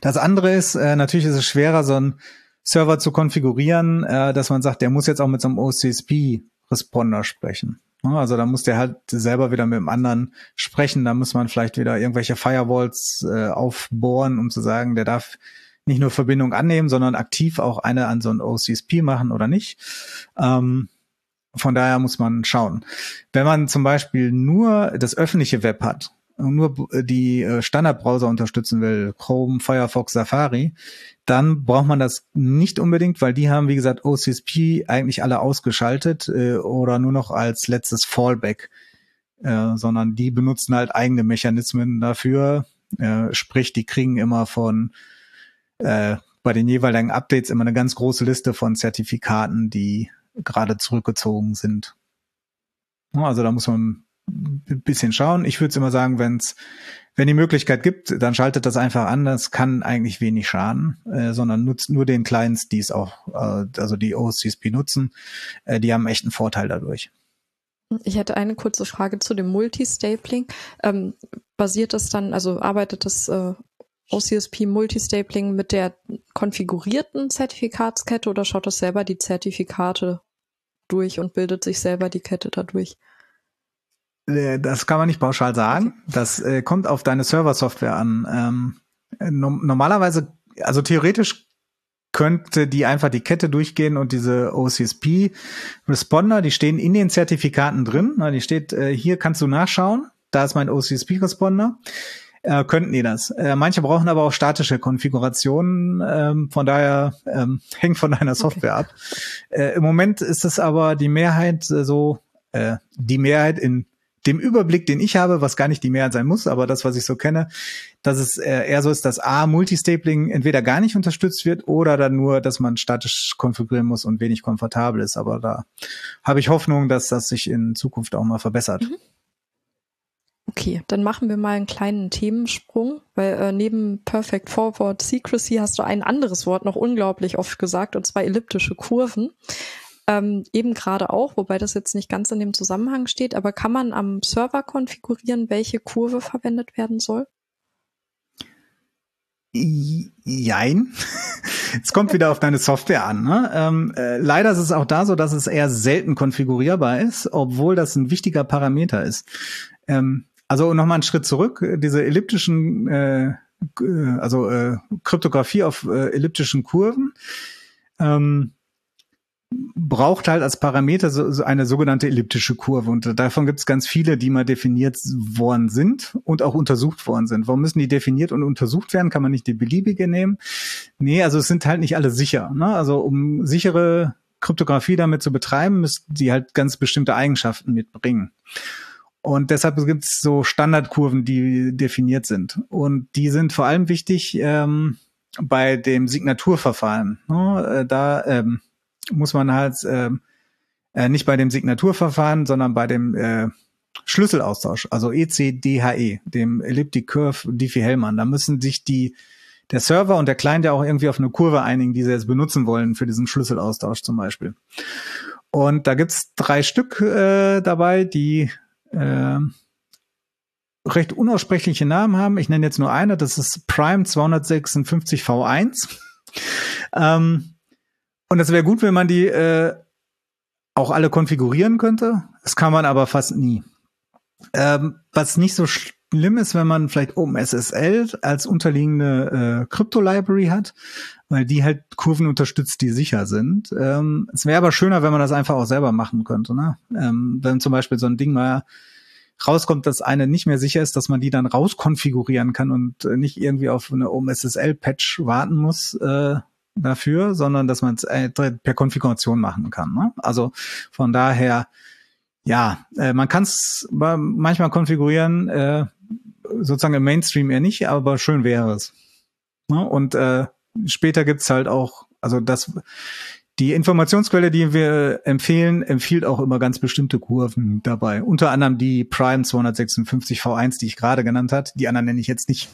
Das andere ist, äh, natürlich ist es schwerer, so einen Server zu konfigurieren, äh, dass man sagt, der muss jetzt auch mit so einem OCSP Responder sprechen. Also da muss der halt selber wieder mit dem anderen sprechen. Da muss man vielleicht wieder irgendwelche Firewalls äh, aufbohren, um zu sagen, der darf nicht nur Verbindung annehmen, sondern aktiv auch eine an so ein OCSP machen oder nicht. Ähm, von daher muss man schauen. Wenn man zum Beispiel nur das öffentliche Web hat nur die äh, Standardbrowser unterstützen will, Chrome, Firefox, Safari, dann braucht man das nicht unbedingt, weil die haben, wie gesagt, OCSP eigentlich alle ausgeschaltet äh, oder nur noch als letztes Fallback, äh, sondern die benutzen halt eigene Mechanismen dafür. Äh, sprich, die kriegen immer von äh, bei den jeweiligen Updates immer eine ganz große Liste von Zertifikaten, die gerade zurückgezogen sind. Also da muss man bisschen schauen. Ich würde immer sagen, wenn's, wenn die Möglichkeit gibt, dann schaltet das einfach an. Das kann eigentlich wenig schaden, äh, sondern nutzt nur den Clients, die es auch, äh, also die OCSP nutzen. Äh, die haben echt einen Vorteil dadurch. Ich hätte eine kurze Frage zu dem Multistapling. Ähm, basiert das dann, also arbeitet das äh, OCSP Multistapling mit der konfigurierten Zertifikatskette oder schaut das selber die Zertifikate durch und bildet sich selber die Kette dadurch? Äh, das kann man nicht pauschal sagen. Das äh, kommt auf deine Server-Software an. Ähm, no normalerweise, also theoretisch könnte die einfach die Kette durchgehen und diese OCSP Responder, die stehen in den Zertifikaten drin. Na, die steht, äh, hier kannst du nachschauen. Da ist mein OCSP Responder äh, könnten die das. Äh, manche brauchen aber auch statische Konfigurationen, ähm, von daher ähm, hängt von deiner Software okay. ab. Äh, Im Moment ist es aber die Mehrheit äh, so, äh, die Mehrheit in dem Überblick, den ich habe, was gar nicht die Mehrheit sein muss, aber das, was ich so kenne, dass es äh, eher so ist, dass A, Multistapling entweder gar nicht unterstützt wird oder dann nur, dass man statisch konfigurieren muss und wenig komfortabel ist. Aber da habe ich Hoffnung, dass das sich in Zukunft auch mal verbessert. Mhm. Okay, dann machen wir mal einen kleinen Themensprung, weil äh, neben Perfect Forward Secrecy hast du ein anderes Wort noch unglaublich oft gesagt, und zwar elliptische Kurven. Ähm, eben gerade auch, wobei das jetzt nicht ganz in dem Zusammenhang steht, aber kann man am Server konfigurieren, welche Kurve verwendet werden soll? Jein. Es kommt wieder auf deine Software an. Ne? Ähm, äh, leider ist es auch da so, dass es eher selten konfigurierbar ist, obwohl das ein wichtiger Parameter ist. Ähm, also nochmal einen Schritt zurück. Diese elliptischen, äh, also äh, Kryptographie auf äh, elliptischen Kurven ähm, braucht halt als Parameter so, so eine sogenannte elliptische Kurve. Und davon gibt es ganz viele, die mal definiert worden sind und auch untersucht worden sind. Warum müssen die definiert und untersucht werden? Kann man nicht die beliebige nehmen? Nee, also es sind halt nicht alle sicher. Ne? Also um sichere Kryptographie damit zu betreiben, müssen die halt ganz bestimmte Eigenschaften mitbringen. Und deshalb gibt es so Standardkurven, die definiert sind. Und die sind vor allem wichtig ähm, bei dem Signaturverfahren. Ne? Äh, da ähm, muss man halt ähm, äh, nicht bei dem Signaturverfahren, sondern bei dem äh, Schlüsselaustausch, also ECDHE, e, dem Elliptic Curve Diffie-Hellman. Da müssen sich die der Server und der Client ja auch irgendwie auf eine Kurve einigen, die sie jetzt benutzen wollen für diesen Schlüsselaustausch zum Beispiel. Und da gibt's drei Stück äh, dabei, die äh, recht unaussprechliche Namen haben. Ich nenne jetzt nur eine, das ist Prime 256 V1. ähm, und das wäre gut, wenn man die äh, auch alle konfigurieren könnte. Das kann man aber fast nie. Ähm, was nicht so schlimm ist, wenn man vielleicht OpenSSL als unterliegende äh, Crypto-Library hat, weil die halt Kurven unterstützt, die sicher sind. Ähm, es wäre aber schöner, wenn man das einfach auch selber machen könnte. Ne? Ähm, wenn zum Beispiel so ein Ding mal rauskommt, dass eine nicht mehr sicher ist, dass man die dann rauskonfigurieren kann und äh, nicht irgendwie auf eine OpenSSL-Patch warten muss äh, dafür, sondern dass man es äh, per Konfiguration machen kann. Ne? Also von daher, ja, äh, man kann es manchmal konfigurieren, äh, sozusagen im Mainstream eher nicht, aber schön wäre es. Ne? Und äh, später gibt's halt auch, also das, die Informationsquelle, die wir empfehlen, empfiehlt auch immer ganz bestimmte Kurven dabei. Unter anderem die Prime 256 V1, die ich gerade genannt hat. Die anderen nenne ich jetzt nicht.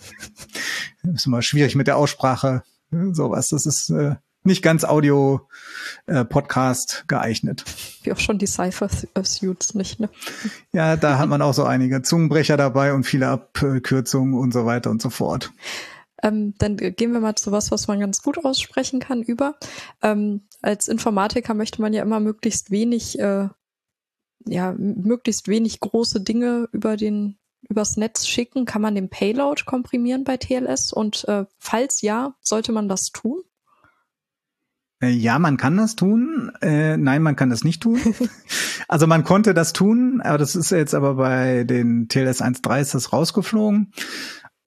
Das ist immer schwierig mit der Aussprache. Sowas. Das ist äh, nicht ganz Audio-Podcast äh, geeignet. Wie auch schon die Cypher-Suits nicht, ne? Ja, da hat man auch so einige Zungenbrecher dabei und viele Abkürzungen und so weiter und so fort. Ähm, dann gehen wir mal zu was, was man ganz gut aussprechen kann über. Ähm, als Informatiker möchte man ja immer möglichst wenig äh, ja, möglichst wenig große Dinge über den übers Netz schicken? Kann man den Payload komprimieren bei TLS? Und äh, falls ja, sollte man das tun? Äh, ja, man kann das tun. Äh, nein, man kann das nicht tun. also man konnte das tun, aber das ist jetzt aber bei den TLS 1.3 ist das rausgeflogen.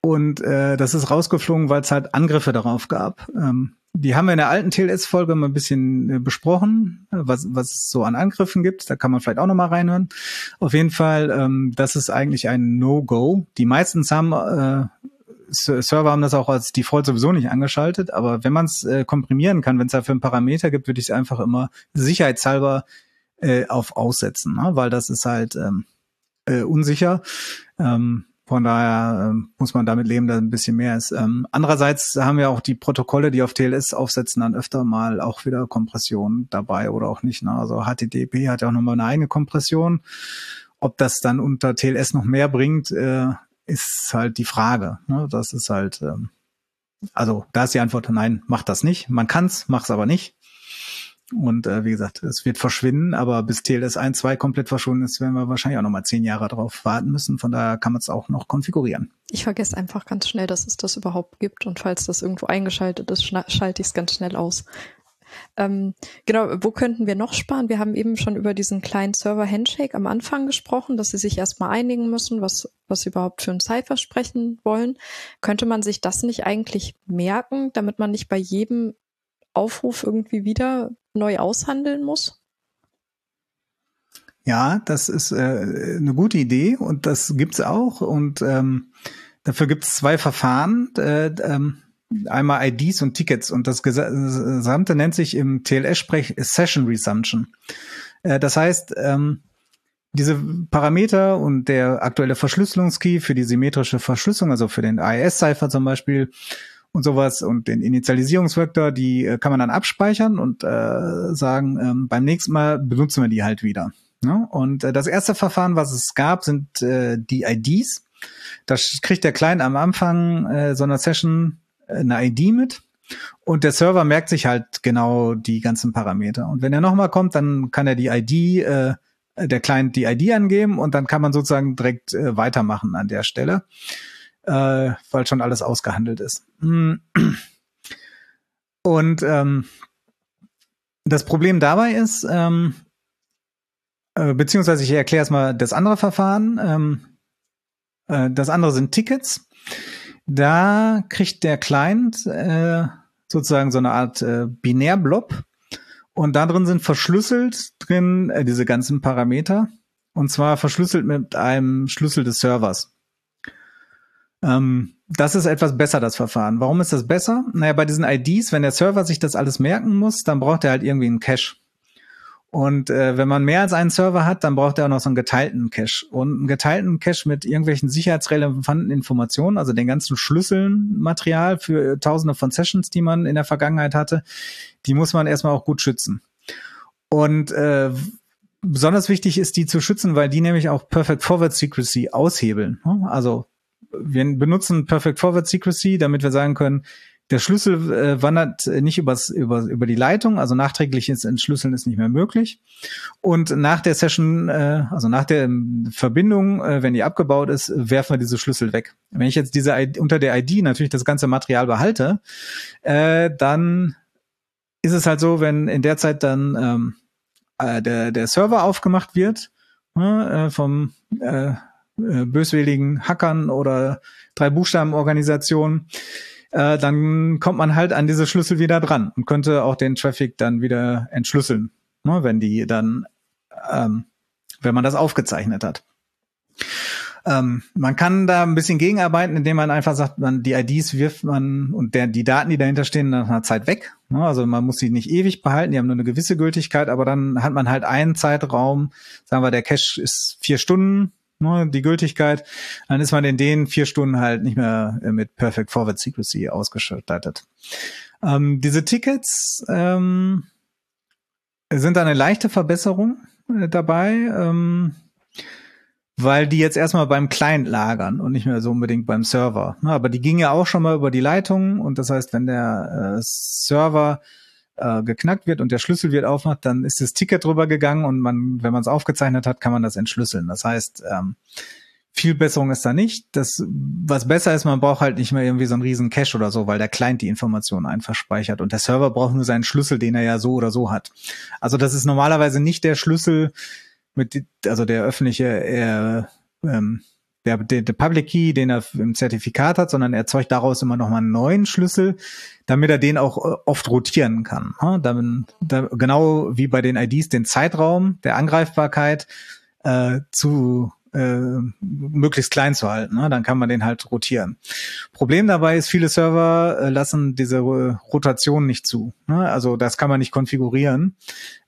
Und äh, das ist rausgeflogen, weil es halt Angriffe darauf gab. Ähm, die haben wir in der alten TLS-Folge mal ein bisschen äh, besprochen, was, was es so an Angriffen gibt. Da kann man vielleicht auch noch mal reinhören. Auf jeden Fall, ähm, das ist eigentlich ein No-Go. Die meistens haben äh, Server haben das auch als Default sowieso nicht angeschaltet, aber wenn man es äh, komprimieren kann, wenn es dafür einen Parameter gibt, würde ich es einfach immer sicherheitshalber äh, auf aussetzen, ne? weil das ist halt ähm, äh, unsicher. Ähm, von daher ähm, muss man damit leben, dass ein bisschen mehr ist. Ähm, andererseits haben wir auch die Protokolle, die auf TLS aufsetzen, dann öfter mal auch wieder Kompression dabei oder auch nicht. Ne? Also HTTP hat ja auch nochmal eine eigene Kompression. Ob das dann unter TLS noch mehr bringt, äh, ist halt die Frage. Ne? Das ist halt, ähm, also da ist die Antwort nein, macht das nicht. Man kann's, mach's aber nicht. Und äh, wie gesagt, es wird verschwinden, aber bis TLS 1, 2 komplett verschwunden ist, werden wir wahrscheinlich auch nochmal zehn Jahre drauf warten müssen. Von daher kann man es auch noch konfigurieren. Ich vergesse einfach ganz schnell, dass es das überhaupt gibt. Und falls das irgendwo eingeschaltet ist, schalte ich es ganz schnell aus. Ähm, genau, wo könnten wir noch sparen? Wir haben eben schon über diesen kleinen Server Handshake am Anfang gesprochen, dass sie sich erstmal einigen müssen, was, was sie überhaupt für ein Cipher sprechen wollen. Könnte man sich das nicht eigentlich merken, damit man nicht bei jedem Aufruf irgendwie wieder neu aushandeln muss? Ja, das ist äh, eine gute Idee und das gibt's auch und ähm, dafür gibt's zwei Verfahren. Äh, ähm, einmal IDs und Tickets und das Gesamte nennt sich im TLS-Sprech Session Resumption. Äh, das heißt, ähm, diese Parameter und der aktuelle Verschlüsselungskey für die symmetrische Verschlüsselung, also für den AES-Cipher zum Beispiel und sowas und den Initialisierungsvektor, die äh, kann man dann abspeichern und äh, sagen, ähm, beim nächsten Mal benutzen wir die halt wieder. Ne? Und äh, das erste Verfahren, was es gab, sind äh, die IDs. Da kriegt der Client am Anfang äh, so einer Session eine ID mit und der Server merkt sich halt genau die ganzen Parameter. Und wenn er nochmal kommt, dann kann er die ID, äh, der Client die ID angeben und dann kann man sozusagen direkt äh, weitermachen an der Stelle, äh, weil schon alles ausgehandelt ist. Und ähm, das Problem dabei ist, ähm, äh, beziehungsweise ich erkläre erstmal das andere Verfahren. Ähm, äh, das andere sind Tickets. Da kriegt der Client äh, sozusagen so eine Art äh, Binärblob und da drin sind verschlüsselt drin äh, diese ganzen Parameter und zwar verschlüsselt mit einem Schlüssel des Servers. Ähm, das ist etwas besser, das Verfahren. Warum ist das besser? Naja, bei diesen IDs, wenn der Server sich das alles merken muss, dann braucht er halt irgendwie einen Cache. Und äh, wenn man mehr als einen Server hat, dann braucht er auch noch so einen geteilten Cache. Und einen geteilten Cache mit irgendwelchen sicherheitsrelevanten Informationen, also den ganzen Schlüsseln, Material für äh, tausende von Sessions, die man in der Vergangenheit hatte, die muss man erstmal auch gut schützen. Und äh, besonders wichtig ist, die zu schützen, weil die nämlich auch Perfect Forward Secrecy aushebeln. Also wir benutzen Perfect Forward Secrecy, damit wir sagen können, der Schlüssel äh, wandert nicht übers, über, über die Leitung, also nachträgliches Entschlüsseln ist nicht mehr möglich. Und nach der Session, äh, also nach der Verbindung, äh, wenn die abgebaut ist, werfen wir diese Schlüssel weg. Wenn ich jetzt diese ID, unter der ID natürlich das ganze Material behalte, äh, dann ist es halt so, wenn in der Zeit dann ähm, äh, der, der Server aufgemacht wird ne, äh, vom äh, äh, böswilligen Hackern oder drei Buchstabenorganisationen, äh, dann kommt man halt an diese Schlüssel wieder dran und könnte auch den Traffic dann wieder entschlüsseln, ne, wenn die dann, ähm, wenn man das aufgezeichnet hat. Ähm, man kann da ein bisschen gegenarbeiten, indem man einfach sagt, man die IDs wirft man und der, die Daten, die dahinter stehen, nach einer Zeit weg. Ne? Also man muss sie nicht ewig behalten, die haben nur eine gewisse Gültigkeit, aber dann hat man halt einen Zeitraum, sagen wir, der Cache ist vier Stunden, ne, die Gültigkeit, dann ist man in den vier Stunden halt nicht mehr äh, mit Perfect Forward Secrecy ausgestattet. Ähm, diese Tickets ähm, sind eine leichte Verbesserung äh, dabei, ähm, weil die jetzt erstmal beim Client lagern und nicht mehr so unbedingt beim Server. Ne, aber die gingen ja auch schon mal über die Leitung und das heißt, wenn der äh, Server äh, geknackt wird und der Schlüssel wird aufmacht, dann ist das Ticket drüber gegangen und man, wenn man es aufgezeichnet hat, kann man das entschlüsseln. Das heißt, ähm, viel Besserung ist da nicht. Das, was besser ist, man braucht halt nicht mehr irgendwie so einen riesen Cache oder so, weil der Client die Informationen einfach speichert und der Server braucht nur seinen Schlüssel, den er ja so oder so hat. Also das ist normalerweise nicht der Schlüssel mit, also der öffentliche, äh, ähm, der, der, der Public Key, den er im Zertifikat hat, sondern er erzeugt daraus immer nochmal einen neuen Schlüssel, damit er den auch äh, oft rotieren kann. Damit, da, genau wie bei den IDs den Zeitraum der Angreifbarkeit äh, zu äh, möglichst klein zu halten. Ne? Dann kann man den halt rotieren. Problem dabei ist, viele Server äh, lassen diese äh, Rotation nicht zu. Ne? Also das kann man nicht konfigurieren.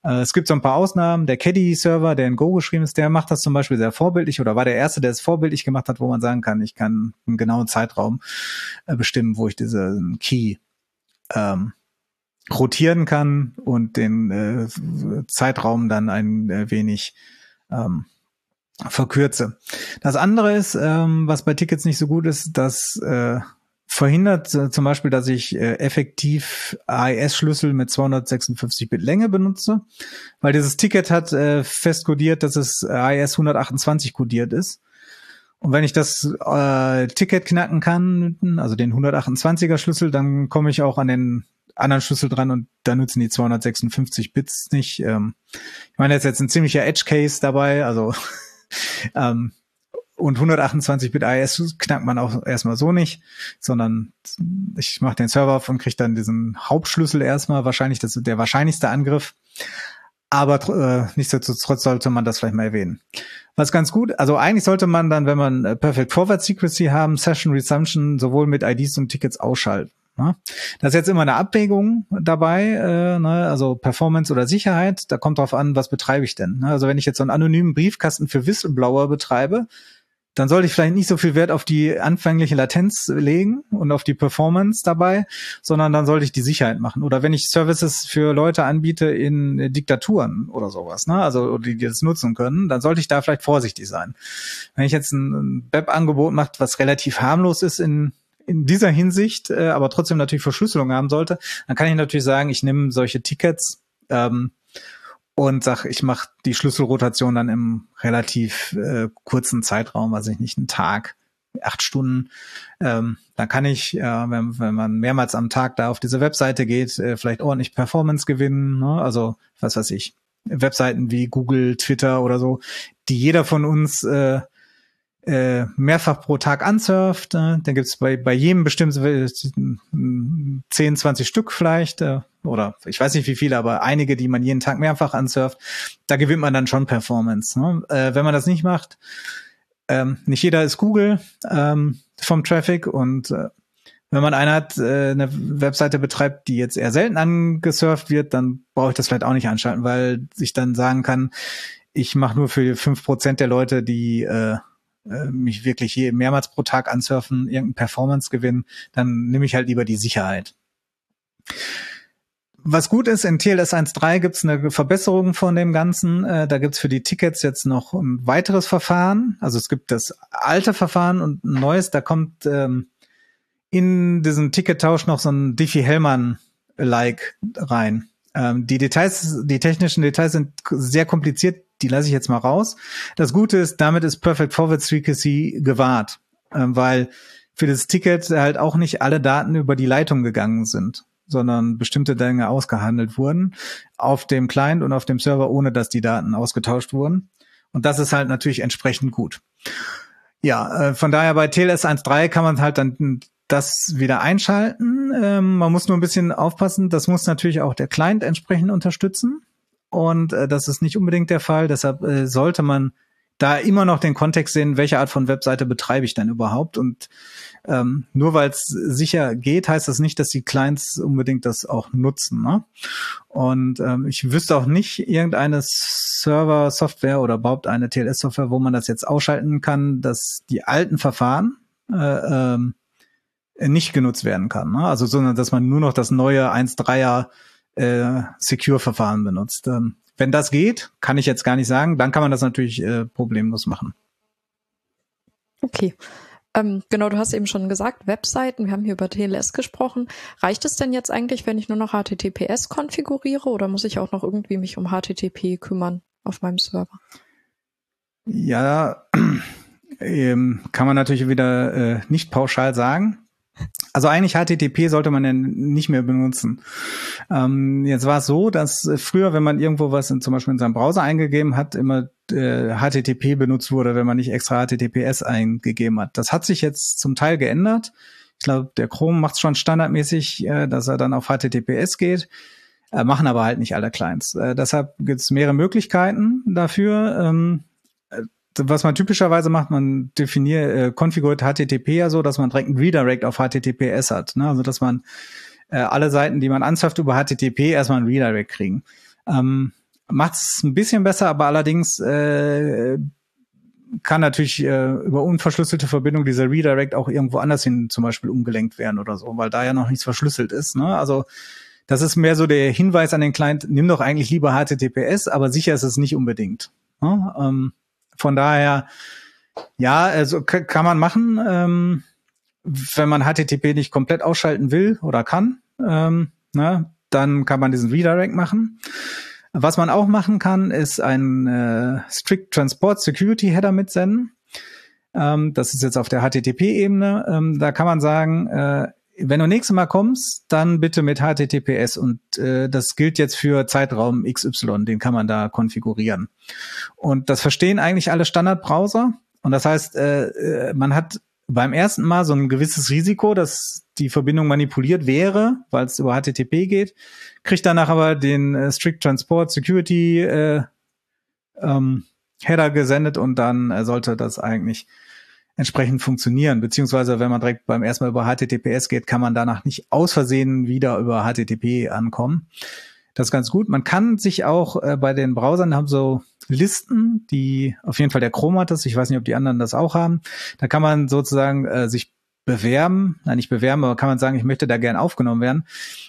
Äh, es gibt so ein paar Ausnahmen. Der Caddy-Server, der in Go geschrieben ist, der macht das zum Beispiel sehr vorbildlich oder war der erste, der es vorbildlich gemacht hat, wo man sagen kann, ich kann einen genauen Zeitraum äh, bestimmen, wo ich diesen Key ähm, rotieren kann und den äh, Zeitraum dann ein äh, wenig ähm, verkürze. Das andere ist, ähm, was bei Tickets nicht so gut ist, das äh, verhindert äh, zum Beispiel, dass ich äh, effektiv AES-Schlüssel mit 256 Bit Länge benutze, weil dieses Ticket hat äh, fest kodiert, dass es AES 128 kodiert ist. Und wenn ich das äh, Ticket knacken kann, also den 128er Schlüssel, dann komme ich auch an den anderen Schlüssel dran und da nutzen die 256 Bits nicht. Ähm, ich meine, da ist jetzt ein ziemlicher Edge Case dabei, also ähm, und 128-Bit IS knackt man auch erstmal so nicht, sondern ich mache den Server auf und kriege dann diesen Hauptschlüssel erstmal, wahrscheinlich das ist der wahrscheinlichste Angriff. Aber äh, nichtsdestotrotz sollte man das vielleicht mal erwähnen. Was ganz gut, also eigentlich sollte man dann, wenn man äh, Perfect Forward Secrecy haben, Session Resumption sowohl mit IDs und Tickets ausschalten. Ne? Da ist jetzt immer eine Abwägung dabei, äh, ne? also Performance oder Sicherheit. Da kommt drauf an, was betreibe ich denn. Ne? Also wenn ich jetzt so einen anonymen Briefkasten für Whistleblower betreibe, dann sollte ich vielleicht nicht so viel Wert auf die anfängliche Latenz legen und auf die Performance dabei, sondern dann sollte ich die Sicherheit machen. Oder wenn ich Services für Leute anbiete in Diktaturen oder sowas, ne? also die, die das nutzen können, dann sollte ich da vielleicht vorsichtig sein. Wenn ich jetzt ein Web-Angebot mache, was relativ harmlos ist in in dieser Hinsicht, äh, aber trotzdem natürlich Verschlüsselung haben sollte, dann kann ich natürlich sagen, ich nehme solche Tickets ähm, und sag, ich mache die Schlüsselrotation dann im relativ äh, kurzen Zeitraum, also ich nicht einen Tag, acht Stunden. Ähm, dann kann ich, äh, wenn, wenn man mehrmals am Tag da auf diese Webseite geht, äh, vielleicht ordentlich Performance gewinnen. Ne? Also was weiß ich, Webseiten wie Google, Twitter oder so, die jeder von uns äh, äh, mehrfach pro Tag ansurft. Äh, dann gibt's bei, bei jedem bestimmt 10, 20 Stück vielleicht, äh, oder ich weiß nicht wie viele, aber einige, die man jeden Tag mehrfach ansurft. Da gewinnt man dann schon Performance. Ne? Äh, wenn man das nicht macht, ähm, nicht jeder ist Google ähm, vom Traffic und äh, wenn man eine hat, äh, eine Webseite betreibt, die jetzt eher selten angesurft wird, dann brauche ich das vielleicht auch nicht anschalten, weil ich dann sagen kann, ich mache nur für fünf Prozent der Leute, die äh, äh, mich wirklich hier mehrmals pro Tag ansurfen, irgendeinen Performance gewinnen, dann nehme ich halt lieber die Sicherheit. Was gut ist, in TLS 1.3 gibt es eine Verbesserung von dem Ganzen. Äh, da gibt es für die Tickets jetzt noch ein weiteres Verfahren. Also es gibt das alte Verfahren und ein neues. Da kommt ähm, in diesen Tickettausch noch so ein Diffie-Hellmann-like rein. Ähm, die Details, die technischen Details sind sehr kompliziert die lasse ich jetzt mal raus. Das Gute ist, damit ist Perfect Forward Secrecy gewahrt, äh, weil für das Ticket halt auch nicht alle Daten über die Leitung gegangen sind, sondern bestimmte Dinge ausgehandelt wurden auf dem Client und auf dem Server, ohne dass die Daten ausgetauscht wurden. Und das ist halt natürlich entsprechend gut. Ja, äh, von daher bei TLS 1.3 kann man halt dann das wieder einschalten. Ähm, man muss nur ein bisschen aufpassen, das muss natürlich auch der Client entsprechend unterstützen. Und äh, das ist nicht unbedingt der Fall. Deshalb äh, sollte man da immer noch den Kontext sehen, welche Art von Webseite betreibe ich denn überhaupt. Und ähm, nur weil es sicher geht, heißt das nicht, dass die Clients unbedingt das auch nutzen. Ne? Und ähm, ich wüsste auch nicht irgendeine Server-Software oder überhaupt eine TLS-Software, wo man das jetzt ausschalten kann, dass die alten Verfahren äh, ähm, nicht genutzt werden kann. Ne? Also sondern dass man nur noch das neue 1.3er äh, Secure-Verfahren benutzt. Ähm, wenn das geht, kann ich jetzt gar nicht sagen, dann kann man das natürlich äh, problemlos machen. Okay. Ähm, genau, du hast eben schon gesagt, Webseiten, wir haben hier über TLS gesprochen. Reicht es denn jetzt eigentlich, wenn ich nur noch HTTPS konfiguriere oder muss ich auch noch irgendwie mich um HTTP kümmern auf meinem Server? Ja, ähm, kann man natürlich wieder äh, nicht pauschal sagen. Also eigentlich HTTP sollte man ja nicht mehr benutzen. Ähm, jetzt war es so, dass früher, wenn man irgendwo was in, zum Beispiel in seinem Browser eingegeben hat, immer äh, HTTP benutzt wurde, wenn man nicht extra HTTPS eingegeben hat. Das hat sich jetzt zum Teil geändert. Ich glaube, der Chrome macht es schon standardmäßig, äh, dass er dann auf HTTPS geht, äh, machen aber halt nicht alle Clients. Äh, deshalb gibt es mehrere Möglichkeiten dafür. Ähm, was man typischerweise macht, man definiert, äh, konfiguriert HTTP ja so, dass man direkt ein Redirect auf HTTPS hat. Ne? Also dass man äh, alle Seiten, die man ansurft über HTTP, erstmal ein Redirect kriegen. Ähm, Macht es ein bisschen besser, aber allerdings äh, kann natürlich äh, über unverschlüsselte Verbindung dieser Redirect auch irgendwo anders hin zum Beispiel umgelenkt werden oder so, weil da ja noch nichts verschlüsselt ist. Ne? Also das ist mehr so der Hinweis an den Client, nimm doch eigentlich lieber HTTPS, aber sicher ist es nicht unbedingt. Ne? Ähm, von daher, ja, also kann man machen, ähm, wenn man HTTP nicht komplett ausschalten will oder kann, ähm, ne, dann kann man diesen Redirect machen. Was man auch machen kann, ist ein äh, Strict Transport Security Header mitsenden. Ähm, das ist jetzt auf der HTTP-Ebene. Ähm, da kann man sagen, äh, wenn du nächstes Mal kommst, dann bitte mit HTTPS und äh, das gilt jetzt für Zeitraum XY, den kann man da konfigurieren. Und das verstehen eigentlich alle Standardbrowser. Und das heißt, äh, äh man hat beim ersten Mal so ein gewisses Risiko, dass die Verbindung manipuliert wäre, weil es über HTTP geht, kriegt danach aber den äh, Strict Transport Security äh, ähm, Header gesendet und dann äh, sollte das eigentlich entsprechend funktionieren. Beziehungsweise, wenn man direkt beim ersten Mal über HTTPS geht, kann man danach nicht aus Versehen wieder über HTTP ankommen. Das ist ganz gut. Man kann sich auch äh, bei den Browsern haben so Listen, die auf jeden Fall der Chrome hat das. Ich weiß nicht, ob die anderen das auch haben. Da kann man sozusagen äh, sich bewerben, nein, nicht bewerben, aber kann man sagen, ich möchte da gern aufgenommen werden.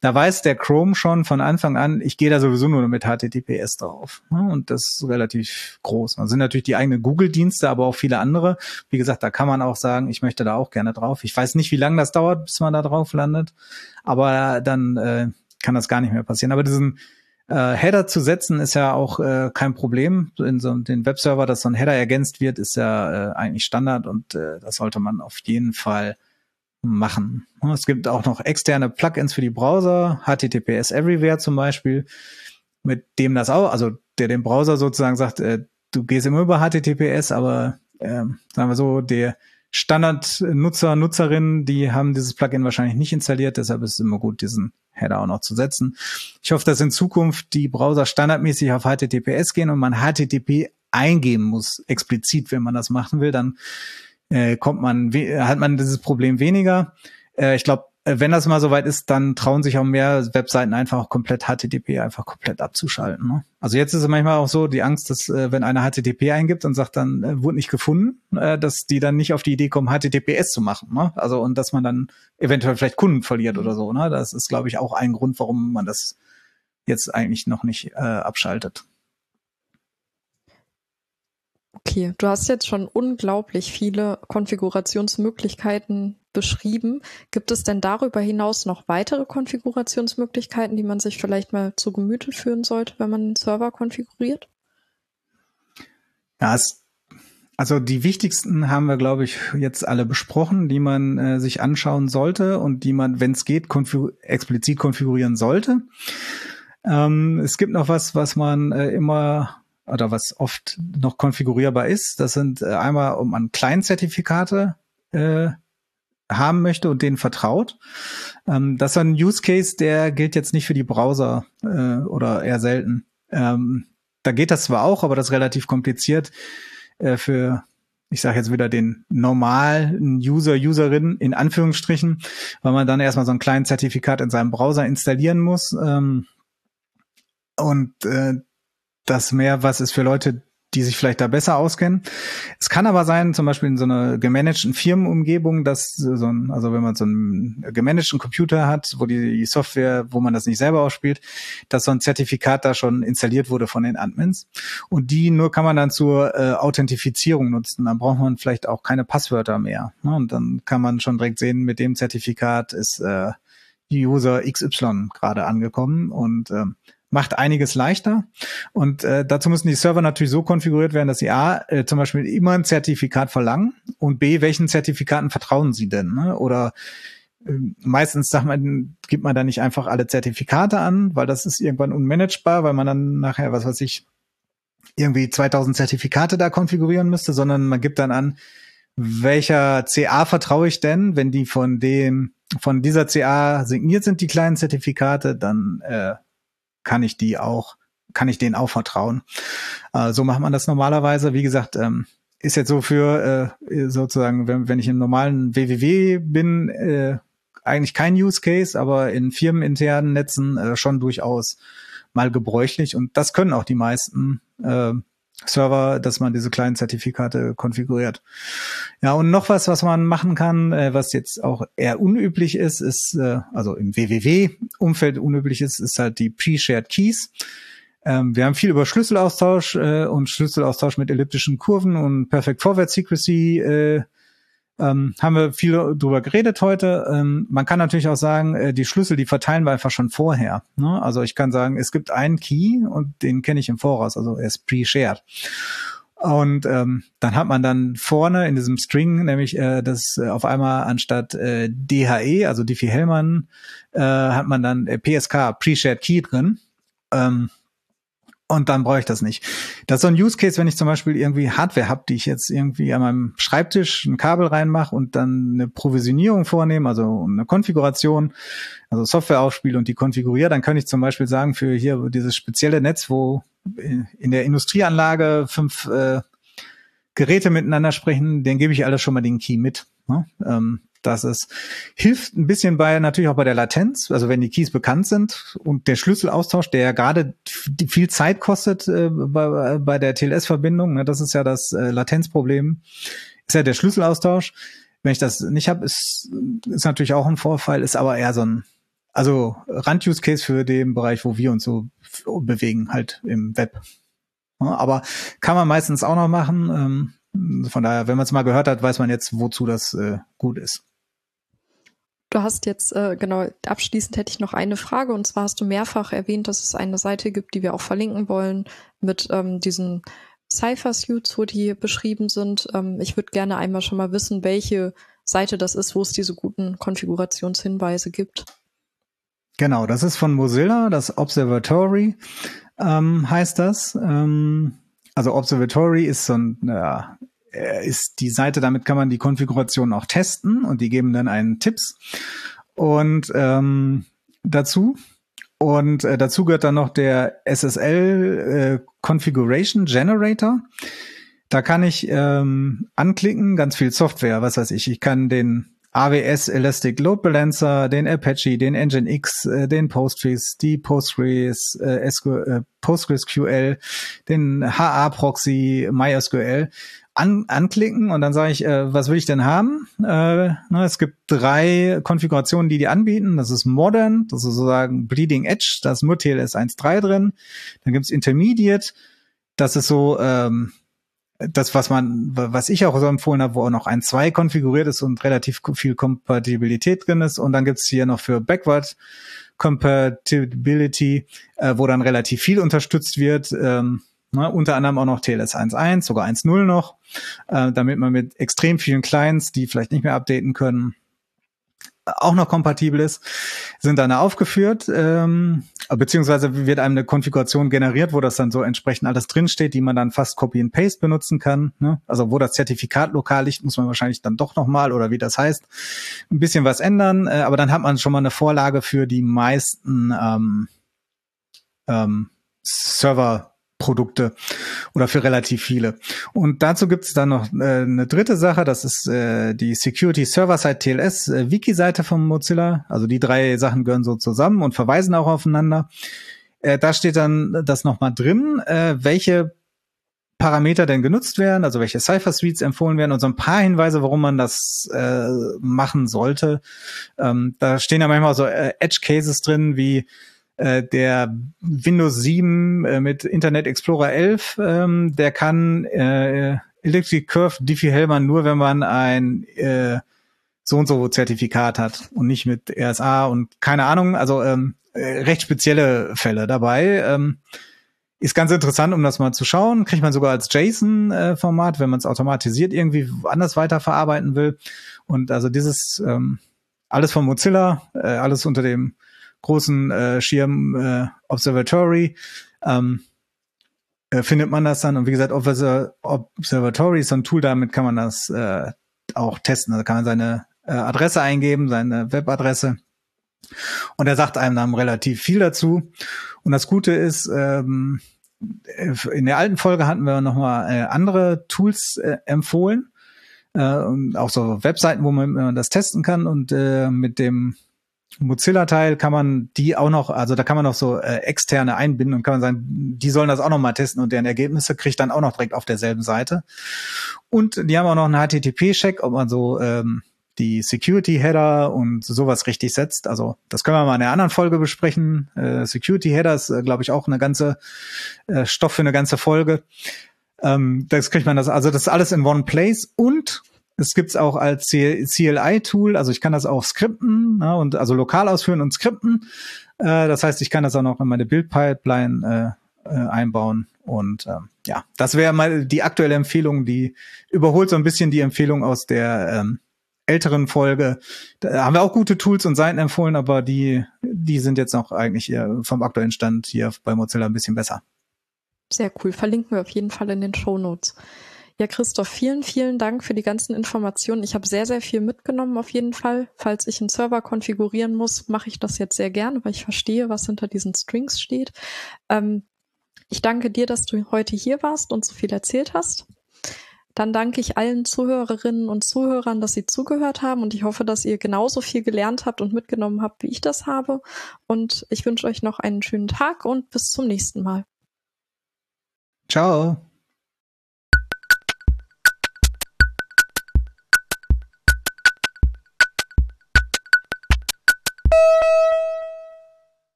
Da weiß der Chrome schon von Anfang an, ich gehe da sowieso nur mit HTTPS drauf. Und das ist relativ groß. Da sind natürlich die eigenen Google-Dienste, aber auch viele andere. Wie gesagt, da kann man auch sagen, ich möchte da auch gerne drauf. Ich weiß nicht, wie lange das dauert, bis man da drauf landet, aber dann äh, kann das gar nicht mehr passieren. Aber diesen äh, Header zu setzen ist ja auch äh, kein Problem. In so den Webserver, dass so ein Header ergänzt wird, ist ja äh, eigentlich Standard und äh, das sollte man auf jeden Fall machen. Es gibt auch noch externe Plugins für die Browser, HTTPS Everywhere zum Beispiel, mit dem das auch, also der dem Browser sozusagen sagt, äh, du gehst immer über HTTPS, aber äh, sagen wir so, der Standardnutzer, Nutzerinnen, die haben dieses Plugin wahrscheinlich nicht installiert, deshalb ist es immer gut, diesen Header auch noch zu setzen. Ich hoffe, dass in Zukunft die Browser standardmäßig auf HTTPS gehen und man HTTP eingeben muss, explizit, wenn man das machen will, dann äh, kommt man, hat man dieses Problem weniger. Äh, ich glaube, wenn das mal soweit ist, dann trauen sich auch mehr Webseiten einfach komplett HTTP einfach komplett abzuschalten. Ne? Also jetzt ist es manchmal auch so die Angst, dass äh, wenn einer HTTP eingibt und sagt, dann äh, wurde nicht gefunden, äh, dass die dann nicht auf die Idee kommen, HTTPS zu machen. Ne? Also und dass man dann eventuell vielleicht Kunden verliert oder so. Ne? Das ist, glaube ich, auch ein Grund, warum man das jetzt eigentlich noch nicht äh, abschaltet. Okay, du hast jetzt schon unglaublich viele Konfigurationsmöglichkeiten beschrieben. Gibt es denn darüber hinaus noch weitere Konfigurationsmöglichkeiten, die man sich vielleicht mal zu Gemüte führen sollte, wenn man einen Server konfiguriert? Ja, es, also die wichtigsten haben wir, glaube ich, jetzt alle besprochen, die man äh, sich anschauen sollte und die man, wenn es geht, konfig explizit konfigurieren sollte. Ähm, es gibt noch was, was man äh, immer oder was oft noch konfigurierbar ist. Das sind äh, einmal, um an Client-Zertifikate äh, haben möchte und denen vertraut. Ähm, das ist ein Use Case, der gilt jetzt nicht für die Browser äh, oder eher selten. Ähm, da geht das zwar auch, aber das ist relativ kompliziert äh, für, ich sage jetzt wieder den normalen User, Userin in Anführungsstrichen, weil man dann erstmal so ein kleines Zertifikat in seinem Browser installieren muss. Ähm, und äh, das mehr was ist für Leute, die sich vielleicht da besser auskennen. Es kann aber sein, zum Beispiel in so einer gemanagten Firmenumgebung, dass so ein, also wenn man so einen gemanagten Computer hat, wo die Software, wo man das nicht selber ausspielt, dass so ein Zertifikat da schon installiert wurde von den Admins. Und die nur kann man dann zur äh, Authentifizierung nutzen. Dann braucht man vielleicht auch keine Passwörter mehr. Ne? Und dann kann man schon direkt sehen, mit dem Zertifikat ist äh, User XY gerade angekommen und äh, macht einiges leichter. Und äh, dazu müssen die Server natürlich so konfiguriert werden, dass sie A, äh, zum Beispiel immer ein Zertifikat verlangen und B, welchen Zertifikaten vertrauen sie denn? Ne? Oder äh, meistens sagt man, gibt man da nicht einfach alle Zertifikate an, weil das ist irgendwann unmanagebar, weil man dann nachher, was weiß ich, irgendwie 2000 Zertifikate da konfigurieren müsste, sondern man gibt dann an, welcher CA vertraue ich denn, wenn die von dem von dieser CA signiert sind, die kleinen Zertifikate, dann äh, kann ich die auch, kann ich denen auch vertrauen. Äh, so macht man das normalerweise. Wie gesagt, ähm, ist jetzt so für äh, sozusagen, wenn, wenn ich im normalen WWW bin, äh, eigentlich kein Use Case, aber in firmeninternen Netzen äh, schon durchaus mal gebräuchlich. Und das können auch die meisten äh, Server, dass man diese kleinen Zertifikate konfiguriert. Ja, und noch was, was man machen kann, äh, was jetzt auch eher unüblich ist, ist, äh, also im WWW-Umfeld unüblich ist, ist halt die Pre-Shared Keys. Ähm, wir haben viel über Schlüsselaustausch äh, und Schlüsselaustausch mit elliptischen Kurven und Perfect Forward Secrecy äh, ähm, haben wir viel drüber geredet heute. Ähm, man kann natürlich auch sagen, äh, die Schlüssel, die verteilen wir einfach schon vorher. Ne? Also ich kann sagen, es gibt einen Key und den kenne ich im Voraus, also er ist pre-shared. Und ähm, dann hat man dann vorne in diesem String nämlich äh, das äh, auf einmal anstatt äh, DHE, also Diffie-Hellman, äh, hat man dann äh, PSK, Pre-Shared Key drin. Ähm, und dann brauche ich das nicht. Das ist so ein Use Case, wenn ich zum Beispiel irgendwie Hardware habe, die ich jetzt irgendwie an meinem Schreibtisch ein Kabel reinmache und dann eine Provisionierung vornehme, also eine Konfiguration, also Software aufspiele und die konfiguriere, dann kann ich zum Beispiel sagen, für hier dieses spezielle Netz, wo in der Industrieanlage fünf äh, Geräte miteinander sprechen, den gebe ich alles schon mal den Key mit. Ne? Ähm, dass es hilft ein bisschen bei natürlich auch bei der Latenz, also wenn die Keys bekannt sind und der Schlüsselaustausch, der ja gerade viel Zeit kostet äh, bei, bei der TLS-Verbindung, ne, das ist ja das äh, Latenzproblem, ist ja der Schlüsselaustausch. Wenn ich das nicht habe, ist, ist natürlich auch ein Vorfall, ist aber eher so ein also Rand-Use-Case für den Bereich, wo wir uns so bewegen, halt im Web. Ja, aber kann man meistens auch noch machen. Ähm, von daher, wenn man es mal gehört hat, weiß man jetzt, wozu das äh, gut ist. Du hast jetzt, äh, genau, abschließend hätte ich noch eine Frage und zwar hast du mehrfach erwähnt, dass es eine Seite gibt, die wir auch verlinken wollen mit ähm, diesen Cypher-Suits, wo die beschrieben sind. Ähm, ich würde gerne einmal schon mal wissen, welche Seite das ist, wo es diese guten Konfigurationshinweise gibt. Genau, das ist von Mozilla, das Observatory ähm, heißt das. Ähm, also Observatory ist so ein, ja, äh, ist die Seite, damit kann man die Konfiguration auch testen und die geben dann einen Tipps. Und ähm, dazu und äh, dazu gehört dann noch der SSL äh, Configuration Generator. Da kann ich ähm, anklicken, ganz viel Software, was weiß ich. Ich kann den AWS Elastic Load Balancer, den Apache, den Nginx, äh, den Postgres, die Postgres, äh, SQL, äh, PostgreSQL, den HA Proxy, MySQL an, anklicken und dann sage ich, äh, was will ich denn haben? Äh, na, es gibt drei Konfigurationen, die die anbieten. Das ist Modern, das ist sozusagen Bleeding Edge, da ist nur TLS 1.3 drin. Dann gibt's Intermediate, das ist so ähm, das, was man, was ich auch so empfohlen habe, wo auch noch ein 2 konfiguriert ist und relativ viel Kompatibilität drin ist. Und dann gibt's hier noch für Backward Compatibility, äh, wo dann relativ viel unterstützt wird. Ähm, Ne, unter anderem auch noch TLS 1.1, sogar 1.0 noch, äh, damit man mit extrem vielen Clients, die vielleicht nicht mehr updaten können, auch noch kompatibel ist, sind dann aufgeführt, ähm, beziehungsweise wird einem eine Konfiguration generiert, wo das dann so entsprechend alles drinsteht, die man dann fast Copy and Paste benutzen kann. Ne? Also wo das Zertifikat lokal liegt, muss man wahrscheinlich dann doch nochmal oder wie das heißt, ein bisschen was ändern, äh, aber dann hat man schon mal eine Vorlage für die meisten ähm, ähm, Server Produkte oder für relativ viele. Und dazu gibt es dann noch äh, eine dritte Sache, das ist äh, die Security Server-Side TLS äh, Wiki-Seite von Mozilla. Also die drei Sachen gehören so zusammen und verweisen auch aufeinander. Äh, da steht dann das nochmal drin, äh, welche Parameter denn genutzt werden, also welche Cypher Suites empfohlen werden und so ein paar Hinweise, warum man das äh, machen sollte. Ähm, da stehen ja manchmal so äh, Edge Cases drin, wie der Windows 7 äh, mit Internet Explorer 11, ähm, der kann äh, Electric Curve Diffie-Hellman nur, wenn man ein äh, so und so Zertifikat hat und nicht mit RSA und keine Ahnung, also ähm, äh, recht spezielle Fälle dabei. Ähm, ist ganz interessant, um das mal zu schauen. Kriegt man sogar als JSON-Format, wenn man es automatisiert irgendwie anders weiterverarbeiten will. Und also dieses ähm, alles von Mozilla, äh, alles unter dem großen äh, Schirm äh, Observatory. Ähm, äh, findet man das dann und wie gesagt Observatory ist so ein Tool, damit kann man das äh, auch testen. Also kann man seine äh, Adresse eingeben, seine Webadresse und er sagt einem dann relativ viel dazu. Und das Gute ist, ähm, in der alten Folge hatten wir nochmal äh, andere Tools äh, empfohlen. Äh, auch so Webseiten, wo man, man das testen kann. Und äh, mit dem Mozilla-Teil kann man die auch noch, also da kann man noch so äh, externe einbinden und kann man sagen, die sollen das auch noch mal testen und deren Ergebnisse kriegt dann auch noch direkt auf derselben Seite. Und die haben auch noch einen HTTP-Check, ob man so ähm, die Security-Header und sowas richtig setzt. Also das können wir mal in einer anderen Folge besprechen. Äh, Security-Header ist, äh, glaube ich, auch eine ganze äh, Stoff für eine ganze Folge. Ähm, das kriegt man das, also das ist alles in one place und es gibt's auch als CLI-Tool, also ich kann das auch skripten ne, und also lokal ausführen und skripten. Äh, das heißt, ich kann das auch noch in meine Build-Pipeline äh, äh, einbauen. Und ähm, ja, das wäre mal die aktuelle Empfehlung, die überholt so ein bisschen die Empfehlung aus der ähm, älteren Folge. Da haben wir auch gute Tools und Seiten empfohlen, aber die, die sind jetzt noch eigentlich vom aktuellen Stand hier bei Mozilla ein bisschen besser. Sehr cool. Verlinken wir auf jeden Fall in den Show Notes. Ja, Christoph, vielen, vielen Dank für die ganzen Informationen. Ich habe sehr, sehr viel mitgenommen auf jeden Fall. Falls ich einen Server konfigurieren muss, mache ich das jetzt sehr gerne, weil ich verstehe, was hinter diesen Strings steht. Ähm, ich danke dir, dass du heute hier warst und so viel erzählt hast. Dann danke ich allen Zuhörerinnen und Zuhörern, dass sie zugehört haben und ich hoffe, dass ihr genauso viel gelernt habt und mitgenommen habt, wie ich das habe. Und ich wünsche euch noch einen schönen Tag und bis zum nächsten Mal. Ciao.